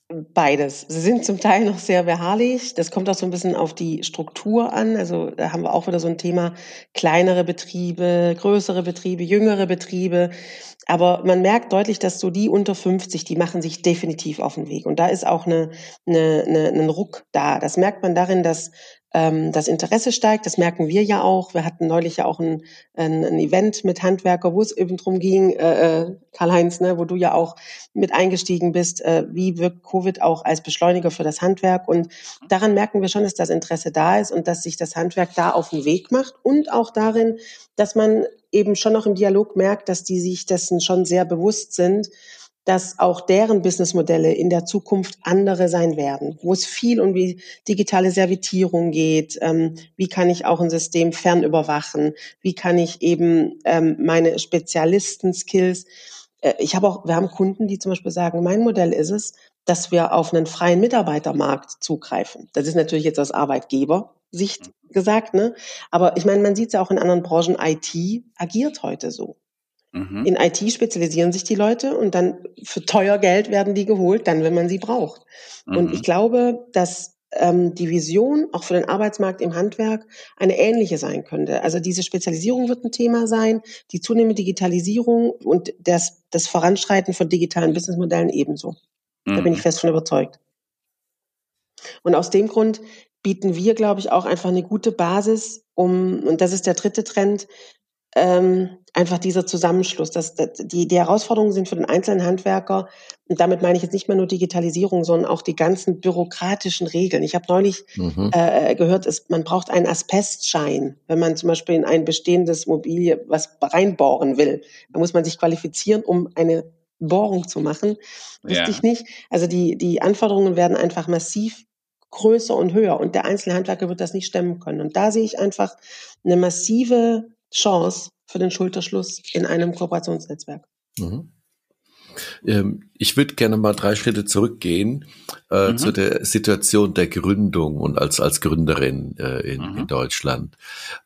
Beides. Sie sind zum Teil noch sehr beharrlich. Das kommt auch so ein bisschen auf die Struktur an. Also da haben wir auch wieder so ein Thema kleinere Betriebe, größere Betriebe, jüngere Betriebe. Aber man merkt deutlich, dass so die unter 50, die machen sich definitiv auf den Weg. Und da ist auch eine, eine, eine, ein Ruck da. Das merkt man darin, dass das Interesse steigt. Das merken wir ja auch. Wir hatten neulich ja auch ein, ein, ein Event mit Handwerker, wo es eben drum ging, äh, äh, Karl-Heinz, ne, wo du ja auch mit eingestiegen bist, äh, wie wirkt Covid auch als Beschleuniger für das Handwerk. Und daran merken wir schon, dass das Interesse da ist und dass sich das Handwerk da auf den Weg macht und auch darin, dass man eben schon noch im Dialog merkt, dass die sich dessen schon sehr bewusst sind, dass auch deren Businessmodelle in der Zukunft andere sein werden, wo es viel um die digitale Servitierung geht, ähm, wie kann ich auch ein System fernüberwachen, wie kann ich eben ähm, meine Spezialisten-Skills, äh, ich habe auch, wir haben Kunden, die zum Beispiel sagen, mein Modell ist es, dass wir auf einen freien Mitarbeitermarkt zugreifen. Das ist natürlich jetzt aus Arbeitgebersicht gesagt, ne? Aber ich meine, man sieht es ja auch in anderen Branchen, IT agiert heute so. Mhm. In IT spezialisieren sich die Leute und dann für teuer Geld werden die geholt, dann, wenn man sie braucht. Mhm. Und ich glaube, dass ähm, die Vision auch für den Arbeitsmarkt im Handwerk eine ähnliche sein könnte. Also diese Spezialisierung wird ein Thema sein, die zunehmende Digitalisierung und das, das Voranschreiten von digitalen Businessmodellen ebenso. Mhm. Da bin ich mhm. fest von überzeugt. Und aus dem Grund bieten wir, glaube ich, auch einfach eine gute Basis, um, und das ist der dritte Trend, ähm, einfach dieser Zusammenschluss. Das, das, die, die Herausforderungen sind für den einzelnen Handwerker, und damit meine ich jetzt nicht mehr nur Digitalisierung, sondern auch die ganzen bürokratischen Regeln. Ich habe neulich mhm. äh, gehört, es, man braucht einen Asbestschein, wenn man zum Beispiel in ein bestehendes Mobilie was reinbohren will. Da muss man sich qualifizieren, um eine Bohrung zu machen. Wusste ja. ich nicht. Also die, die Anforderungen werden einfach massiv größer und höher und der einzelne Handwerker wird das nicht stemmen können. Und da sehe ich einfach eine massive Chance für den Schulterschluss in einem Kooperationsnetzwerk. Mhm. Ähm, ich würde gerne mal drei Schritte zurückgehen äh, mhm. zu der Situation der Gründung und als, als Gründerin äh, in, mhm. in Deutschland.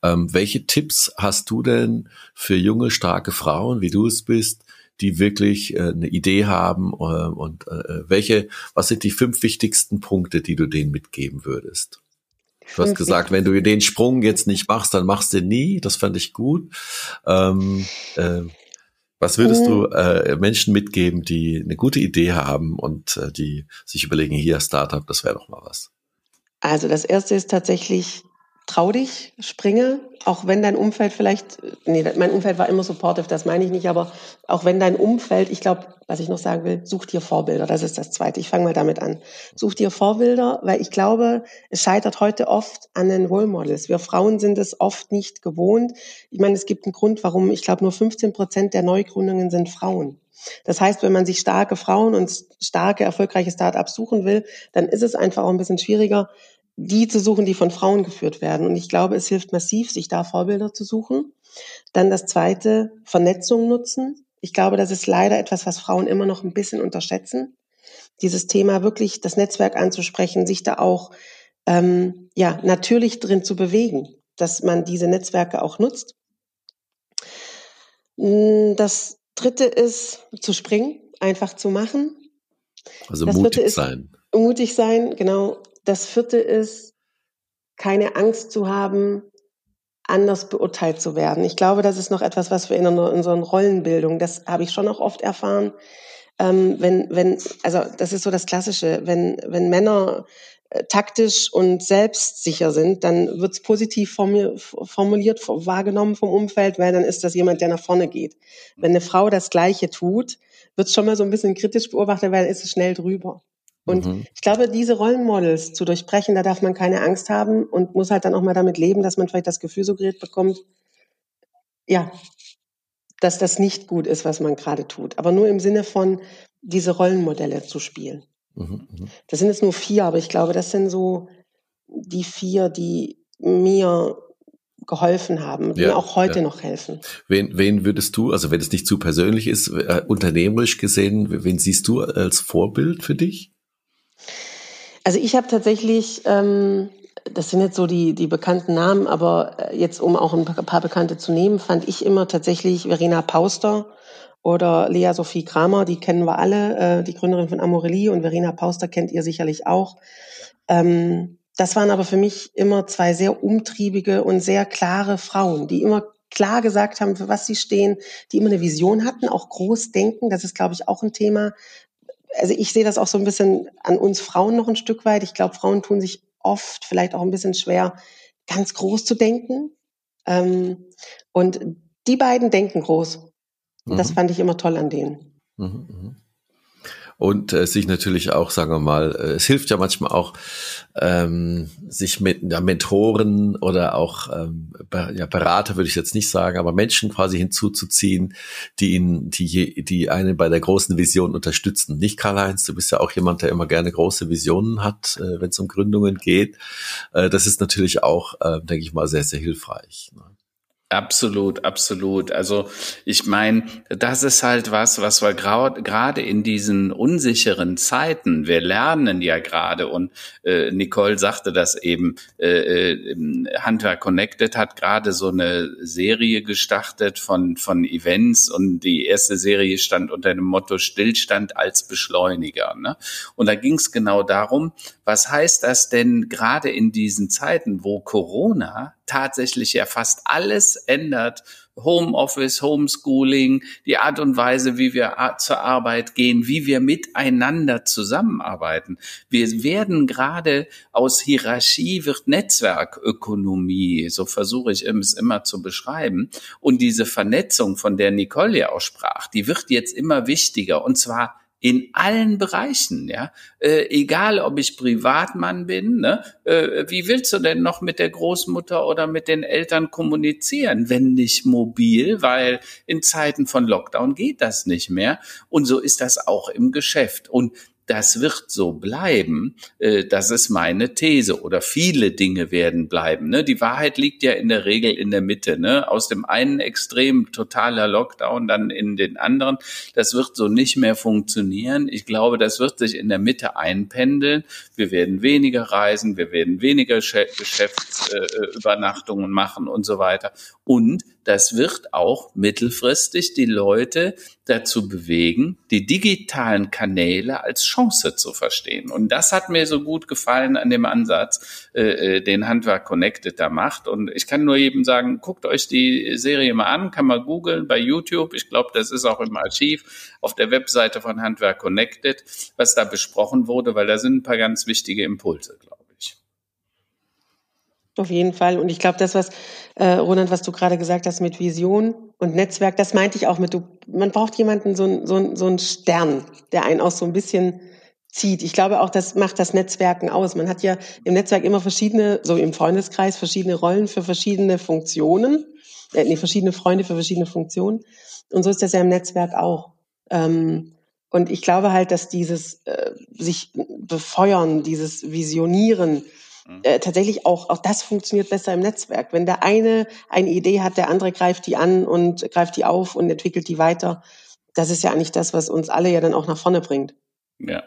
Ähm, welche Tipps hast du denn für junge, starke Frauen, wie du es bist, die wirklich äh, eine Idee haben äh, und äh, welche, was sind die fünf wichtigsten Punkte, die du denen mitgeben würdest? Du hast gesagt, wenn du den Sprung jetzt nicht machst, dann machst du nie. Das fand ich gut. Ähm, äh, was würdest du mhm. äh, Menschen mitgeben, die eine gute Idee haben und äh, die sich überlegen, hier Startup, das wäre doch mal was? Also das erste ist tatsächlich trau dich, springe, auch wenn dein Umfeld vielleicht, nee, mein Umfeld war immer supportive, das meine ich nicht, aber auch wenn dein Umfeld, ich glaube, was ich noch sagen will, such dir Vorbilder, das ist das Zweite. Ich fange mal damit an. Such dir Vorbilder, weil ich glaube, es scheitert heute oft an den Role Models. Wir Frauen sind es oft nicht gewohnt. Ich meine, es gibt einen Grund, warum ich glaube, nur 15 Prozent der Neugründungen sind Frauen. Das heißt, wenn man sich starke Frauen und starke, erfolgreiche Startups suchen will, dann ist es einfach auch ein bisschen schwieriger, die zu suchen, die von Frauen geführt werden. Und ich glaube, es hilft massiv, sich da Vorbilder zu suchen. Dann das zweite, Vernetzung nutzen. Ich glaube, das ist leider etwas, was Frauen immer noch ein bisschen unterschätzen. Dieses Thema wirklich das Netzwerk anzusprechen, sich da auch ähm, ja natürlich drin zu bewegen, dass man diese Netzwerke auch nutzt. Hm, das dritte ist zu springen, einfach zu machen. Also das mutig sein. Mutig sein, genau. Das vierte ist, keine Angst zu haben, anders beurteilt zu werden. Ich glaube, das ist noch etwas, was wir in unserer Rollenbildung, das habe ich schon auch oft erfahren, ähm, wenn, wenn, also das ist so das Klassische, wenn, wenn Männer äh, taktisch und selbstsicher sind, dann wird es positiv formuliert, wahrgenommen vom Umfeld, weil dann ist das jemand, der nach vorne geht. Wenn eine Frau das Gleiche tut, wird es schon mal so ein bisschen kritisch beobachtet, weil dann ist es schnell drüber. Und mhm. ich glaube, diese Rollenmodels zu durchbrechen, da darf man keine Angst haben und muss halt dann auch mal damit leben, dass man vielleicht das Gefühl suggeriert bekommt, ja, dass das nicht gut ist, was man gerade tut. Aber nur im Sinne von, diese Rollenmodelle zu spielen. Mhm, mhm. Das sind jetzt nur vier, aber ich glaube, das sind so die vier, die mir geholfen haben, die ja, mir auch heute ja. noch helfen. Wen, wen würdest du, also wenn es nicht zu persönlich ist, äh, unternehmerisch gesehen, wen siehst du als Vorbild für dich? Also ich habe tatsächlich, ähm, das sind jetzt so die, die bekannten Namen, aber äh, jetzt um auch ein paar Bekannte zu nehmen, fand ich immer tatsächlich Verena Pauster oder Lea Sophie Kramer, die kennen wir alle, äh, die Gründerin von Amorelie und Verena Pauster kennt ihr sicherlich auch. Ähm, das waren aber für mich immer zwei sehr umtriebige und sehr klare Frauen, die immer klar gesagt haben, für was sie stehen, die immer eine Vision hatten, auch groß denken. Das ist, glaube ich, auch ein Thema, also ich sehe das auch so ein bisschen an uns Frauen noch ein Stück weit. Ich glaube, Frauen tun sich oft vielleicht auch ein bisschen schwer, ganz groß zu denken. Ähm, und die beiden denken groß. Mhm. Das fand ich immer toll an denen. Mhm, mh und äh, sich natürlich auch, sagen wir mal, äh, es hilft ja manchmal auch, ähm, sich mit ja, Mentoren oder auch ähm, ja, Berater würde ich jetzt nicht sagen, aber Menschen quasi hinzuzuziehen, die ihn, die, die einen bei der großen Vision unterstützen. Nicht Karl-Heinz, du bist ja auch jemand, der immer gerne große Visionen hat, äh, wenn es um Gründungen geht. Äh, das ist natürlich auch, äh, denke ich mal, sehr, sehr hilfreich. Ne? Absolut, absolut. Also ich meine, das ist halt was, was wir gerade in diesen unsicheren Zeiten, wir lernen ja gerade und äh, Nicole sagte das eben, äh, äh, Handwerk Connected hat gerade so eine Serie gestartet von, von Events und die erste Serie stand unter dem Motto Stillstand als Beschleuniger. Ne? Und da ging es genau darum, was heißt das denn gerade in diesen Zeiten, wo Corona tatsächlich ja fast alles ändert. Homeoffice, Homeschooling, die Art und Weise, wie wir zur Arbeit gehen, wie wir miteinander zusammenarbeiten. Wir werden gerade aus Hierarchie wird Netzwerkökonomie, so versuche ich es immer zu beschreiben. Und diese Vernetzung, von der Nicole ja auch sprach, die wird jetzt immer wichtiger und zwar in allen Bereichen, ja. Äh, egal, ob ich Privatmann bin, ne? Äh, wie willst du denn noch mit der Großmutter oder mit den Eltern kommunizieren, wenn nicht mobil, weil in Zeiten von Lockdown geht das nicht mehr. Und so ist das auch im Geschäft. Und das wird so bleiben. Äh, das ist meine These. Oder viele Dinge werden bleiben. Ne? Die Wahrheit liegt ja in der Regel in der Mitte. Ne? Aus dem einen Extrem totaler Lockdown, dann in den anderen. Das wird so nicht mehr funktionieren. Ich glaube, das wird sich in der Mitte einpendeln. Wir werden weniger reisen, wir werden weniger Geschäftsübernachtungen äh, machen und so weiter. Und das wird auch mittelfristig die Leute dazu bewegen, die digitalen Kanäle als Chance zu verstehen. Und das hat mir so gut gefallen an dem Ansatz, äh, äh, den Handwerk Connected da macht. Und ich kann nur jedem sagen, guckt euch die Serie mal an, kann man googeln bei YouTube. Ich glaube, das ist auch im Archiv auf der Webseite von Handwerk Connected, was da besprochen wurde, weil da sind ein paar ganz wichtige Impulse, glaube ich. Auf jeden Fall. Und ich glaube, das, was, äh, Roland, was du gerade gesagt hast mit Vision und Netzwerk, das meinte ich auch mit, du, man braucht jemanden, so, so, so einen Stern, der einen auch so ein bisschen zieht. Ich glaube auch, das macht das Netzwerken aus. Man hat ja im Netzwerk immer verschiedene, so im Freundeskreis, verschiedene Rollen für verschiedene Funktionen, äh, nee, verschiedene Freunde für verschiedene Funktionen. Und so ist das ja im Netzwerk auch. Ähm, und ich glaube halt, dass dieses äh, sich befeuern, dieses Visionieren. Äh, tatsächlich auch, auch das funktioniert besser im Netzwerk. Wenn der eine eine Idee hat, der andere greift die an und greift die auf und entwickelt die weiter. Das ist ja eigentlich das, was uns alle ja dann auch nach vorne bringt. Ja.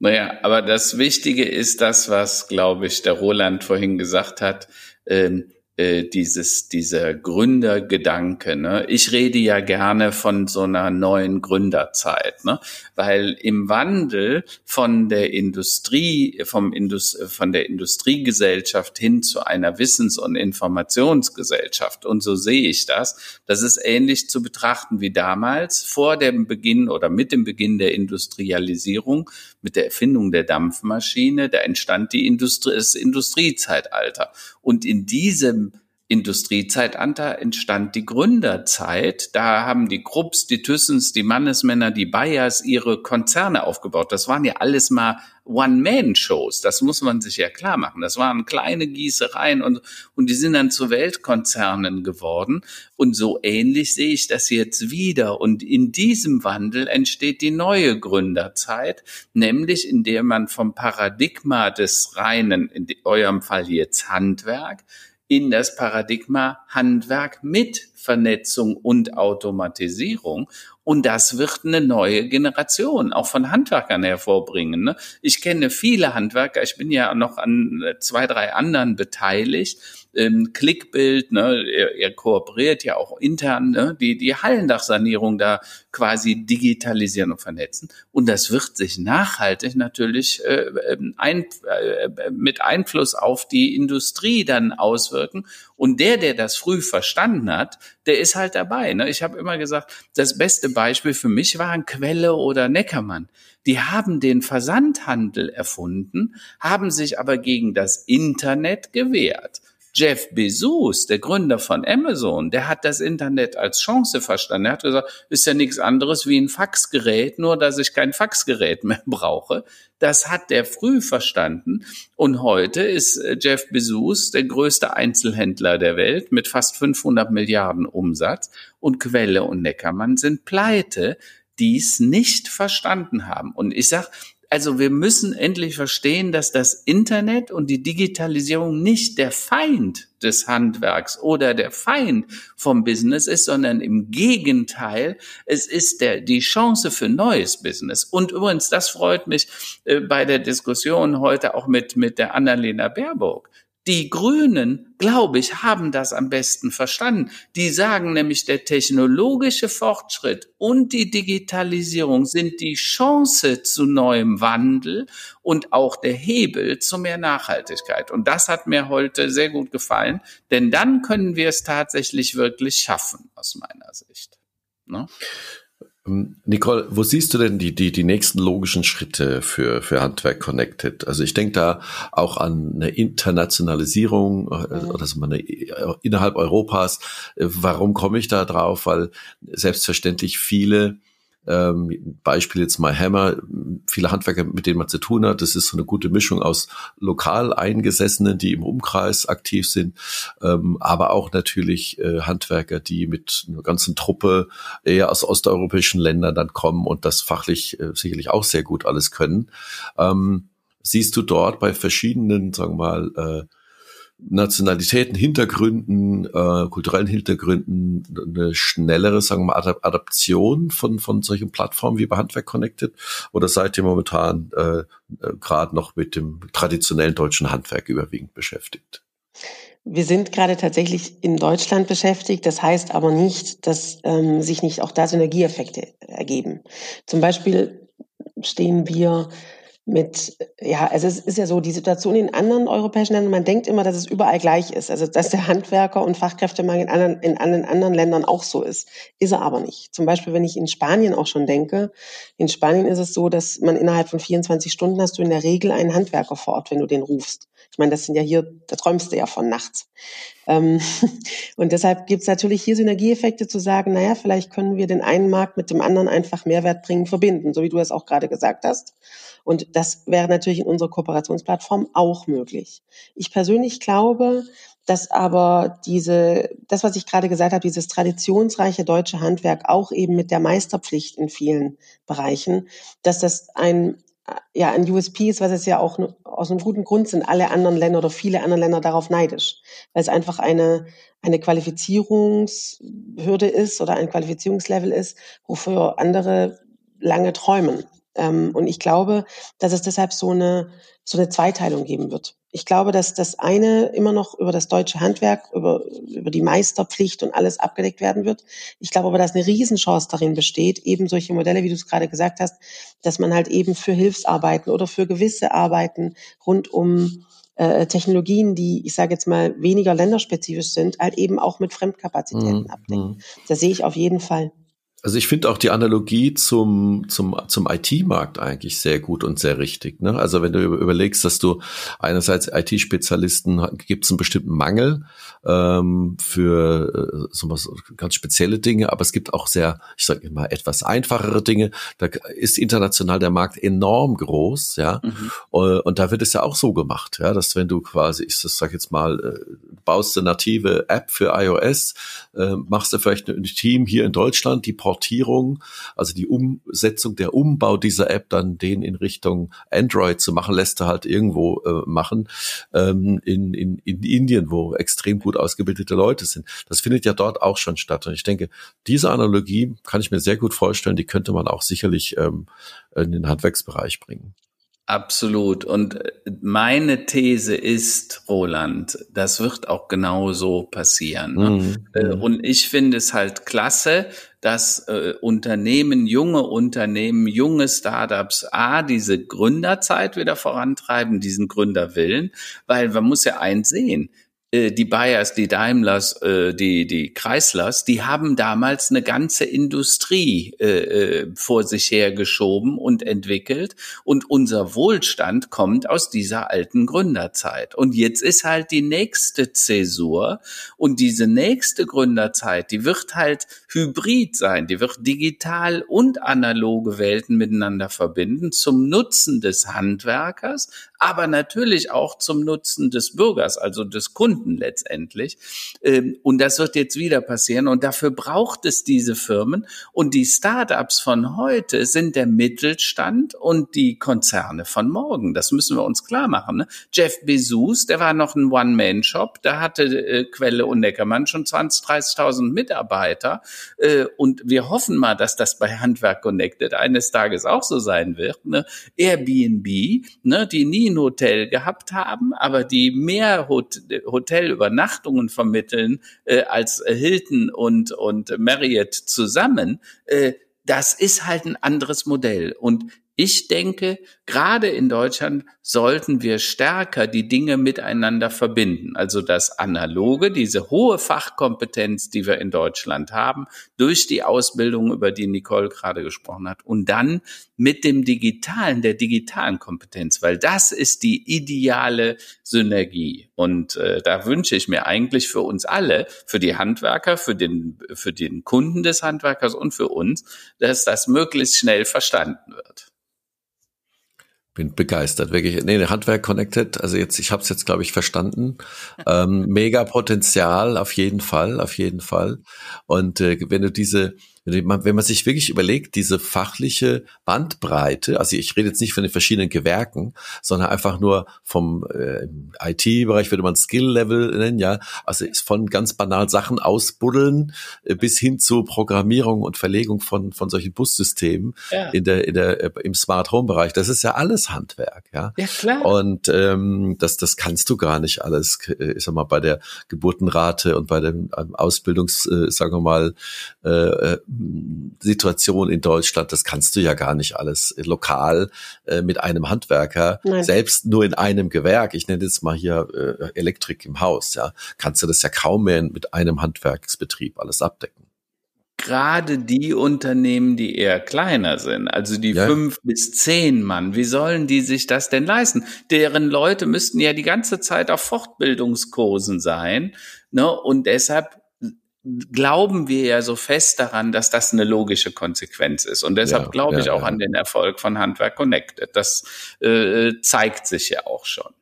Naja, aber das Wichtige ist das, was, glaube ich, der Roland vorhin gesagt hat. Ähm, äh, dieses, dieser Gründergedanke. Ne? Ich rede ja gerne von so einer neuen Gründerzeit, ne? weil im Wandel von der Industrie, vom Indust von der Industriegesellschaft hin zu einer Wissens- und Informationsgesellschaft, und so sehe ich das, das ist ähnlich zu betrachten wie damals vor dem Beginn oder mit dem Beginn der Industrialisierung, mit der Erfindung der Dampfmaschine, da entstand die Industrie, das Industriezeitalter. Und in diesem Industriezeitalter entstand die Gründerzeit. Da haben die Krupps, die Thyssens, die Mannesmänner, die Bayers ihre Konzerne aufgebaut. Das waren ja alles mal One-Man-Shows. Das muss man sich ja klar machen. Das waren kleine Gießereien und, und die sind dann zu Weltkonzernen geworden. Und so ähnlich sehe ich das jetzt wieder. Und in diesem Wandel entsteht die neue Gründerzeit, nämlich in der man vom Paradigma des reinen, in eurem Fall jetzt Handwerk, in das Paradigma Handwerk mit Vernetzung und Automatisierung. Und das wird eine neue Generation auch von Handwerkern hervorbringen. Ne? Ich kenne viele Handwerker, ich bin ja noch an zwei, drei anderen beteiligt ähm, Klickbild, ne, er, er kooperiert ja auch intern, ne, die, die Hallendachsanierung da quasi digitalisieren und vernetzen. Und das wird sich nachhaltig natürlich äh, ähm, ein, äh, mit Einfluss auf die Industrie dann auswirken. Und der, der das früh verstanden hat, der ist halt dabei. Ne? Ich habe immer gesagt, das beste Beispiel für mich waren Quelle oder Neckermann. Die haben den Versandhandel erfunden, haben sich aber gegen das Internet gewehrt. Jeff Bezos, der Gründer von Amazon, der hat das Internet als Chance verstanden. Er hat gesagt, ist ja nichts anderes wie ein Faxgerät, nur dass ich kein Faxgerät mehr brauche. Das hat der früh verstanden. Und heute ist äh, Jeff Bezos der größte Einzelhändler der Welt mit fast 500 Milliarden Umsatz. Und Quelle und Neckermann sind pleite, die es nicht verstanden haben. Und ich sag, also wir müssen endlich verstehen, dass das Internet und die Digitalisierung nicht der Feind des Handwerks oder der Feind vom Business ist, sondern im Gegenteil, es ist der, die Chance für neues Business. Und übrigens, das freut mich äh, bei der Diskussion heute auch mit, mit der Annalena Baerbock. Die Grünen, glaube ich, haben das am besten verstanden. Die sagen nämlich, der technologische Fortschritt und die Digitalisierung sind die Chance zu neuem Wandel und auch der Hebel zu mehr Nachhaltigkeit. Und das hat mir heute sehr gut gefallen, denn dann können wir es tatsächlich wirklich schaffen, aus meiner Sicht. Ne? Ähm, Nicole, wo siehst du denn die, die, die nächsten logischen Schritte für, für Handwerk Connected? Also ich denke da auch an eine Internationalisierung, mhm. oder so eine, innerhalb Europas. Warum komme ich da drauf? Weil selbstverständlich viele ähm, Beispiel jetzt mal Hammer, viele Handwerker, mit denen man zu tun hat, das ist so eine gute Mischung aus lokal Eingesessenen, die im Umkreis aktiv sind, ähm, aber auch natürlich äh, Handwerker, die mit einer ganzen Truppe eher aus osteuropäischen Ländern dann kommen und das fachlich äh, sicherlich auch sehr gut alles können. Ähm, siehst du dort bei verschiedenen, sagen wir mal, äh, Nationalitäten, Hintergründen, äh, kulturellen Hintergründen eine schnellere, sagen wir mal, Adaption von, von solchen Plattformen wie bei Handwerk Connected? Oder seid ihr momentan äh, äh, gerade noch mit dem traditionellen deutschen Handwerk überwiegend beschäftigt? Wir sind gerade tatsächlich in Deutschland beschäftigt. Das heißt aber nicht, dass ähm, sich nicht auch da Synergieeffekte ergeben. Zum Beispiel stehen wir mit, ja, also es ist ja so, die Situation in anderen europäischen Ländern, man denkt immer, dass es überall gleich ist. Also, dass der Handwerker- und Fachkräftemangel in anderen, in allen anderen Ländern auch so ist. Ist er aber nicht. Zum Beispiel, wenn ich in Spanien auch schon denke, in Spanien ist es so, dass man innerhalb von 24 Stunden hast du in der Regel einen Handwerker vor Ort, wenn du den rufst. Ich meine, das sind ja hier, da träumst du ja von nachts. Ähm, und deshalb gibt es natürlich hier Synergieeffekte zu sagen, naja, vielleicht können wir den einen Markt mit dem anderen einfach Mehrwert bringen, verbinden, so wie du es auch gerade gesagt hast. Und das wäre natürlich in unserer Kooperationsplattform auch möglich. Ich persönlich glaube, dass aber diese, das, was ich gerade gesagt habe, dieses traditionsreiche deutsche Handwerk auch eben mit der Meisterpflicht in vielen Bereichen, dass das ein, ja, ein USP ist, was es ja auch aus einem guten Grund sind alle anderen Länder oder viele andere Länder darauf neidisch, weil es einfach eine, eine Qualifizierungshürde ist oder ein Qualifizierungslevel ist, wofür andere lange träumen. Ähm, und ich glaube, dass es deshalb so eine, so eine Zweiteilung geben wird. Ich glaube, dass das eine immer noch über das deutsche Handwerk, über, über die Meisterpflicht und alles abgedeckt werden wird. Ich glaube aber, dass eine Riesenchance darin besteht, eben solche Modelle, wie du es gerade gesagt hast, dass man halt eben für Hilfsarbeiten oder für gewisse Arbeiten rund um äh, Technologien, die, ich sage jetzt mal, weniger länderspezifisch sind, halt eben auch mit Fremdkapazitäten mhm. abdecken. Das sehe ich auf jeden Fall. Also ich finde auch die Analogie zum, zum, zum IT-Markt eigentlich sehr gut und sehr richtig. Ne? Also wenn du überlegst, dass du einerseits IT-Spezialisten gibt es einen bestimmten Mangel ähm, für äh, so was, ganz spezielle Dinge, aber es gibt auch sehr, ich sage immer, etwas einfachere Dinge. Da ist international der Markt enorm groß, ja. Mhm. Und, und da wird es ja auch so gemacht, ja, dass wenn du quasi, ich sag jetzt mal, äh, baust eine native App für iOS, äh, machst du vielleicht ein Team hier in Deutschland, die Portierung, also die Umsetzung, der Umbau dieser App dann den in Richtung Android zu machen, lässt er halt irgendwo äh, machen ähm, in, in, in Indien, wo extrem gut ausgebildete Leute sind. Das findet ja dort auch schon statt. Und ich denke, diese Analogie kann ich mir sehr gut vorstellen, die könnte man auch sicherlich ähm, in den Handwerksbereich bringen. Absolut. Und äh, meine These ist, Roland, das wird auch genau so passieren. Ne? Mhm. Äh, und ich finde es halt klasse, dass äh, Unternehmen, junge Unternehmen, junge Startups, a, diese Gründerzeit wieder vorantreiben, diesen Gründerwillen, weil man muss ja eins sehen, die Bayers, die Daimlers, äh, die, die Chryslers, die haben damals eine ganze Industrie äh, vor sich hergeschoben und entwickelt. Und unser Wohlstand kommt aus dieser alten Gründerzeit. Und jetzt ist halt die nächste Zäsur. Und diese nächste Gründerzeit, die wird halt hybrid sein. Die wird digital und analoge Welten miteinander verbinden zum Nutzen des Handwerkers, aber natürlich auch zum Nutzen des Bürgers, also des Kunden letztendlich. Ähm, und das wird jetzt wieder passieren. Und dafür braucht es diese Firmen. Und die Startups von heute sind der Mittelstand und die Konzerne von morgen. Das müssen wir uns klar machen. Ne? Jeff Bezos, der war noch ein One-Man-Shop. Da hatte äh, Quelle und Neckermann schon 20, 30.000 Mitarbeiter. Äh, und wir hoffen mal, dass das bei Handwerk Connected eines Tages auch so sein wird. Ne? Airbnb, ne, die nie ein Hotel gehabt haben, aber die mehr Hot Hotelübernachtungen vermitteln äh, als Hilton und, und Marriott zusammen, äh, das ist halt ein anderes Modell. Und Ich denke, gerade in Deutschland sollten wir stärker die Dinge miteinander verbinden. Also das Analoge, diese hohe Fachkompetenz, die wir in Deutschland haben, durch die Ausbildung, über die Nicole gerade gesprochen hat, und dann mit dem Digitalen, der digitalen Kompetenz, weil das ist die ideale Synergie. Und äh, da wünsche ich mir eigentlich für uns alle, für die Handwerker, für den, für den Kunden des Handwerkers und für uns, dass das möglichst schnell verstanden wird bin begeistert, wirklich. Nee, Handwerk Connected, also jetzt, ich habe es jetzt, glaube ich, verstanden. Ähm, mega Potenzial, auf jeden Fall, auf jeden Fall. Und äh, wenn du diese wenn man sich wirklich überlegt, diese fachliche Bandbreite, also ich rede jetzt nicht von den verschiedenen Gewerken, sondern einfach nur vom äh, IT-Bereich würde man Skill-Level nennen, ja, also ist von ganz banal Sachen ausbuddeln äh, bis hin zu Programmierung und Verlegung von von solchen Bussystemen ja. in der in der äh, im Smart Home Bereich. Das ist ja alles Handwerk, ja. Ja klar. Und ähm, das das kannst du gar nicht alles, äh, ich sag mal bei der Geburtenrate und bei dem Ausbildungs, äh, sagen wir mal äh, äh Situation in Deutschland, das kannst du ja gar nicht alles lokal äh, mit einem Handwerker, Nein. selbst nur in einem Gewerk, ich nenne jetzt mal hier äh, Elektrik im Haus, ja, kannst du das ja kaum mehr mit einem Handwerksbetrieb alles abdecken gerade die Unternehmen, die eher kleiner sind, also die ja. fünf bis zehn Mann, wie sollen die sich das denn leisten? Deren Leute müssten ja die ganze Zeit auf Fortbildungskursen sein, ne? Und deshalb glauben wir ja so fest daran, dass das eine logische Konsequenz ist. Und deshalb ja, glaube ich ja, auch ja. an den Erfolg von Handwerk Connected. Das äh, zeigt sich ja auch schon.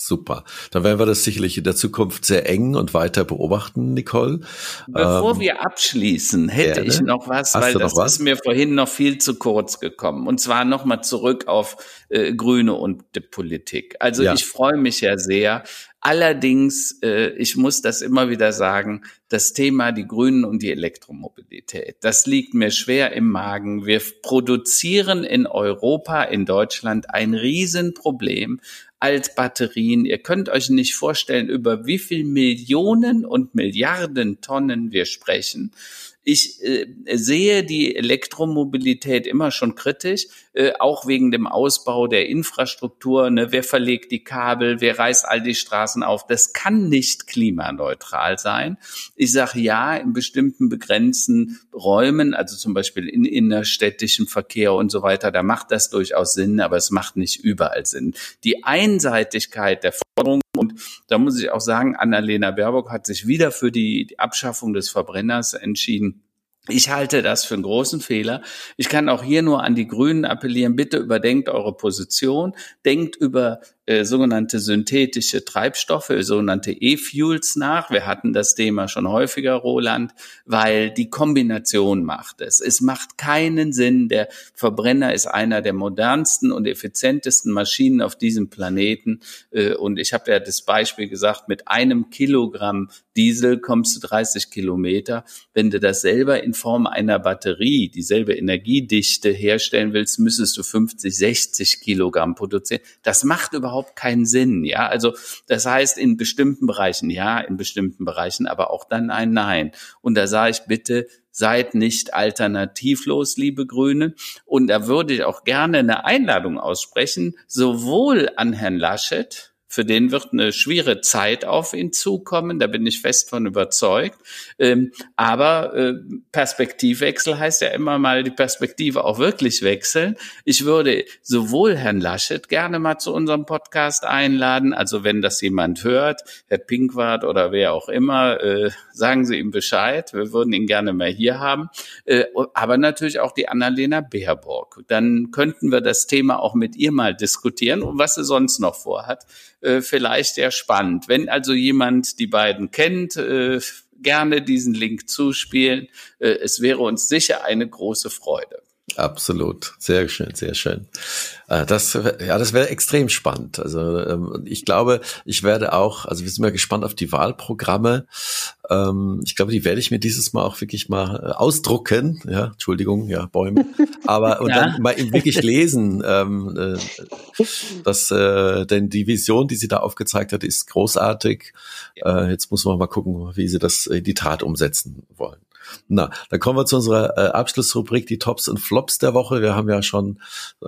Super. Dann werden wir das sicherlich in der Zukunft sehr eng und weiter beobachten, Nicole. Bevor ähm, wir abschließen, hätte gerne. ich noch was, Hast weil das was? ist mir vorhin noch viel zu kurz gekommen. Und zwar nochmal zurück auf äh, Grüne und die Politik. Also ja. ich freue mich ja sehr, Allerdings, äh, ich muss das immer wieder sagen, das Thema die Grünen und die Elektromobilität, das liegt mir schwer im Magen. Wir produzieren in Europa, in Deutschland ein Riesenproblem. Altbatterien. Ihr könnt euch nicht vorstellen, über wie viel Millionen und Milliarden Tonnen wir sprechen. Ich äh, sehe die Elektromobilität immer schon kritisch, äh, auch wegen dem Ausbau der Infrastruktur. Ne? Wer verlegt die Kabel? Wer reißt all die Straßen auf? Das kann nicht klimaneutral sein. Ich sage ja, in bestimmten begrenzten Räumen, also zum Beispiel in innerstädtischem Verkehr und so weiter, da macht das durchaus Sinn, aber es macht nicht überall Sinn. Die Einseitigkeit der Forderung und da muss ich auch sagen, Annalena Baerbock hat sich wieder für die Abschaffung des Verbrenners entschieden. Ich halte das für einen großen Fehler. Ich kann auch hier nur an die Grünen appellieren, bitte überdenkt eure Position, denkt über äh, sogenannte synthetische Treibstoffe, sogenannte E-Fuels nach. Wir hatten das Thema schon häufiger, Roland, weil die Kombination macht es. Es macht keinen Sinn. Der Verbrenner ist einer der modernsten und effizientesten Maschinen auf diesem Planeten. Äh, und ich habe ja das Beispiel gesagt, mit einem Kilogramm Diesel kommst du 30 Kilometer. Wenn du das selber in Form einer Batterie, dieselbe Energiedichte herstellen willst, müsstest du 50, 60 Kilogramm produzieren. Das macht überhaupt keinen Sinn. Ja, also das heißt in bestimmten Bereichen ja, in bestimmten Bereichen aber auch dann ein Nein. Und da sage ich bitte, seid nicht alternativlos, liebe Grüne. Und da würde ich auch gerne eine Einladung aussprechen, sowohl an Herrn Laschet, für den wird eine schwere Zeit auf ihn zukommen, da bin ich fest von überzeugt. Ähm, aber äh, Perspektivwechsel heißt ja immer mal die Perspektive auch wirklich wechseln. Ich würde sowohl Herrn Laschet gerne mal zu unserem Podcast einladen, also wenn das jemand hört, Herr Pinkwart oder wer auch immer, äh, sagen Sie ihm Bescheid. Wir würden ihn gerne mal hier haben. Äh, aber natürlich auch die Annalena Baerbock. Dann könnten wir das Thema auch mit ihr mal diskutieren und was sie sonst noch vorhat äh, vielleicht sehr spannend. Wenn also jemand die beiden kennt, äh, gerne diesen Link zuspielen. Es wäre uns sicher eine große Freude. Absolut, sehr schön, sehr schön. Das, ja, das wäre extrem spannend. Also ähm, ich glaube, ich werde auch, also wir sind mal gespannt auf die Wahlprogramme. Ähm, ich glaube, die werde ich mir dieses Mal auch wirklich mal äh, ausdrucken. Ja, Entschuldigung, ja, Bäume. Aber und ja. dann mal wirklich lesen. Ähm, äh, das, äh, denn die Vision, die sie da aufgezeigt hat, ist großartig. Äh, jetzt muss man mal gucken, wie sie das in die Tat umsetzen wollen. Na, dann kommen wir zu unserer äh, Abschlussrubrik, die Tops und Flops der Woche. Wir haben ja schon,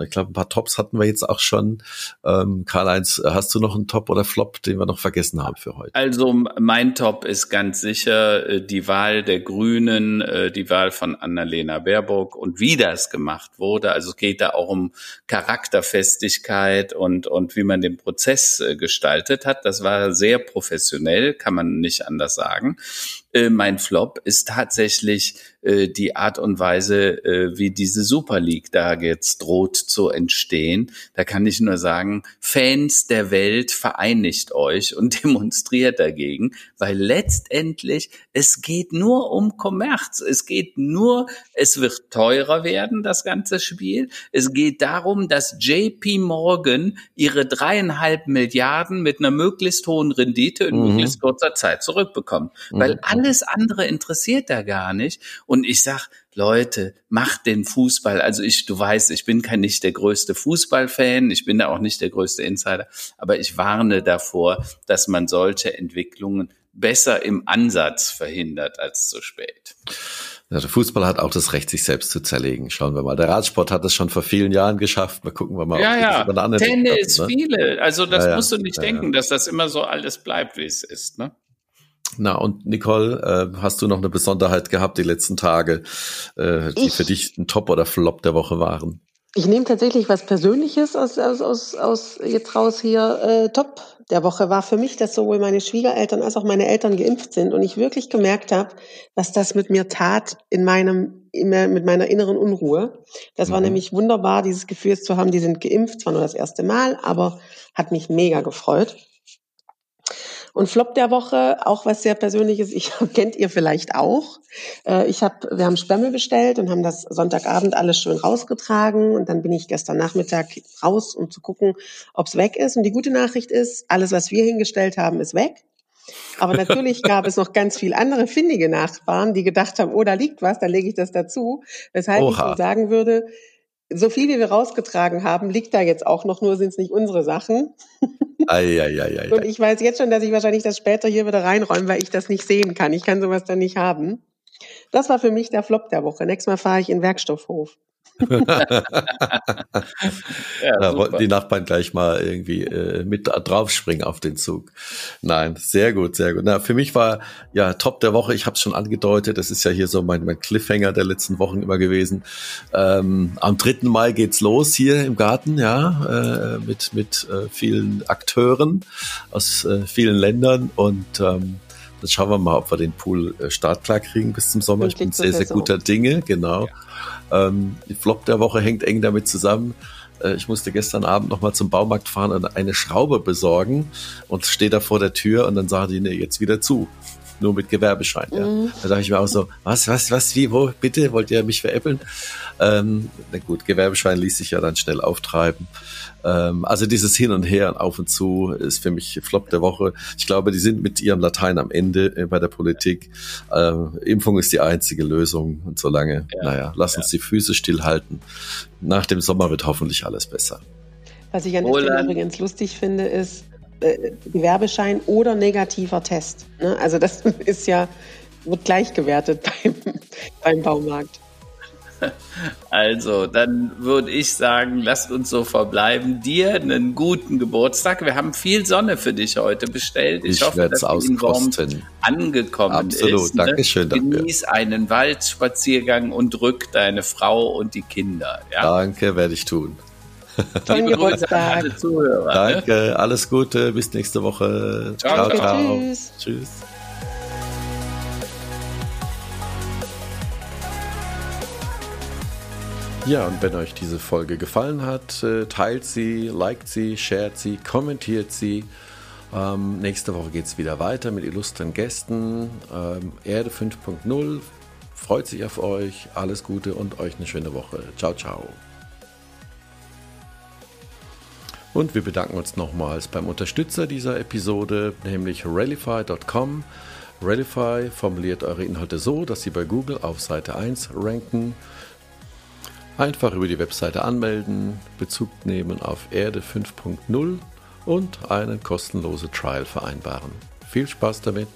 ich glaube, ein paar Tops hatten wir jetzt auch schon. Ähm, Karl-Heinz, hast du noch einen Top oder Flop, den wir noch vergessen haben für heute? Also mein Top ist ganz sicher äh, die Wahl der Grünen, äh, die Wahl von Annalena Baerbock und wie das gemacht wurde. Also es geht da auch um Charakterfestigkeit und, und wie man den Prozess äh, gestaltet hat. Das war sehr professionell, kann man nicht anders sagen. Äh, mein Flop ist tatsächlich äh, die Art und Weise, äh, wie diese Super League da jetzt droht zu entstehen. Da kann ich nur sagen, Fans der Welt, vereinigt euch und demonstriert dagegen, weil letztendlich es geht nur um Kommerz. Es geht nur, es wird teurer werden, das ganze Spiel. Es geht darum, dass JP Morgan ihre dreieinhalb Milliarden mit einer möglichst hohen Rendite in mhm. möglichst kurzer Zeit zurückbekommt. Mhm. Weil alles andere interessiert da gar nicht. Und ich sag, Leute, macht den Fußball. Also ich, du weißt, ich bin kein nicht der größte Fußballfan, ich bin da auch nicht der größte Insider, aber ich warne davor, dass man solche Entwicklungen besser im Ansatz verhindert als zu spät. Ja, der Fußball hat auch das Recht, sich selbst zu zerlegen. Schauen wir mal. Der Radsport hat es schon vor vielen Jahren geschafft. Mal gucken wir mal. Ja, ja. Tennis, ne? viele. Also das ja, musst du nicht ja, denken, dass das immer so alles bleibt, wie es ist. Ne? Na und Nicole, äh, hast du noch eine Besonderheit gehabt die letzten Tage, äh, die ich, für dich ein Top oder Flop der Woche waren? Ich nehme tatsächlich was Persönliches aus, aus, aus, aus jetzt raus hier. Äh, Top der Woche war für mich, dass sowohl meine Schwiegereltern als auch meine Eltern geimpft sind und ich wirklich gemerkt habe, was das mit mir tat in meinem, mit meiner inneren Unruhe. Das mhm. war nämlich wunderbar, dieses Gefühl zu haben, die sind geimpft, zwar nur das erste Mal, aber hat mich mega gefreut. Und Flop der Woche, auch was sehr Persönliches, ich kennt ihr vielleicht auch. Äh, ich habe, wir haben Spermel bestellt und haben das Sonntagabend alles schön rausgetragen. Und dann bin ich gestern Nachmittag raus, um zu gucken, ob es weg ist. Und die gute Nachricht ist, alles, was wir hingestellt haben, ist weg. Aber natürlich gab es noch ganz viel andere findige Nachbarn, die gedacht haben, oh, da liegt was, dann lege ich das dazu. Weshalb Oha. ich sagen würde, so viel wie wir rausgetragen haben, liegt da jetzt auch noch, nur sind es nicht unsere Sachen. Ei, ei, ei, ei, Und ich weiß jetzt schon, dass ich wahrscheinlich das später hier wieder reinräume, weil ich das nicht sehen kann. Ich kann sowas dann nicht haben. Das war für mich der Flop der Woche. Nächstes Mal fahre ich in Werkstoffhof. ja, da wollten die Nachbarn gleich mal irgendwie äh, mit draufspringen auf den Zug. Nein, sehr gut, sehr gut. Na, für mich war ja Top der Woche, ich habe es schon angedeutet, das ist ja hier so mein, mein Cliffhanger der letzten Wochen immer gewesen. Ähm, am 3. Mai geht's los hier im Garten, ja, äh, mit, mit äh, vielen Akteuren aus äh, vielen Ländern und ähm, Jetzt schauen wir mal, ob wir den Pool äh, startklar kriegen bis zum Sommer. Ich bin sehr, sehr guter Dinge, genau. Ja. Ähm, die Flop der Woche hängt eng damit zusammen. Äh, ich musste gestern Abend nochmal zum Baumarkt fahren und eine Schraube besorgen und stehe da vor der Tür und dann sagen die, nee, jetzt wieder zu nur mit Gewerbeschein. Ja. Mhm. Da dachte ich mir auch so, was, was, was, wie, wo, bitte, wollt ihr mich veräppeln? Ähm, na gut, Gewerbeschein ließ sich ja dann schnell auftreiben. Ähm, also dieses Hin und Her und Auf und Zu ist für mich Flop der Woche. Ich glaube, die sind mit ihrem Latein am Ende äh, bei der Politik. Äh, Impfung ist die einzige Lösung und solange, ja, naja, lass uns die Füße stillhalten. Nach dem Sommer wird hoffentlich alles besser. Was ich an der Stelle übrigens lustig finde, ist, äh, Gewerbeschein oder negativer Test. Ne? Also das ist ja, wird gleich gewertet beim, beim Baumarkt. Also, dann würde ich sagen, lasst uns so verbleiben. Dir einen guten Geburtstag. Wir haben viel Sonne für dich heute bestellt. Ich, ich hoffe, dass auskosten. angekommen Absolut. ist. Ne? Dankeschön dafür. Genieß einen Waldspaziergang und drück deine Frau und die Kinder. Ja? Danke, werde ich tun. Tollen Geburtstag. Ne? Danke, ne? alles Gute, bis nächste Woche. Ciao, ciao. ciao. Tschüss. Tschüss. Ja, und wenn euch diese Folge gefallen hat, äh, teilt sie, liked sie, shared sie, kommentiert sie. Ähm, nächste Woche geht es wieder weiter mit illustren Gästen. Ähm, Erde 5.0 freut sich auf euch. Alles Gute und euch eine schöne Woche. Ciao, ciao. Und wir bedanken uns nochmals beim Unterstützer dieser Episode, nämlich Rallify.com. Rallify formuliert eure Inhalte so, dass sie bei Google auf Seite 1 ranken. Einfach über die Webseite anmelden, Bezug nehmen auf Erde 5.0 und einen kostenlosen Trial vereinbaren. Viel Spaß damit!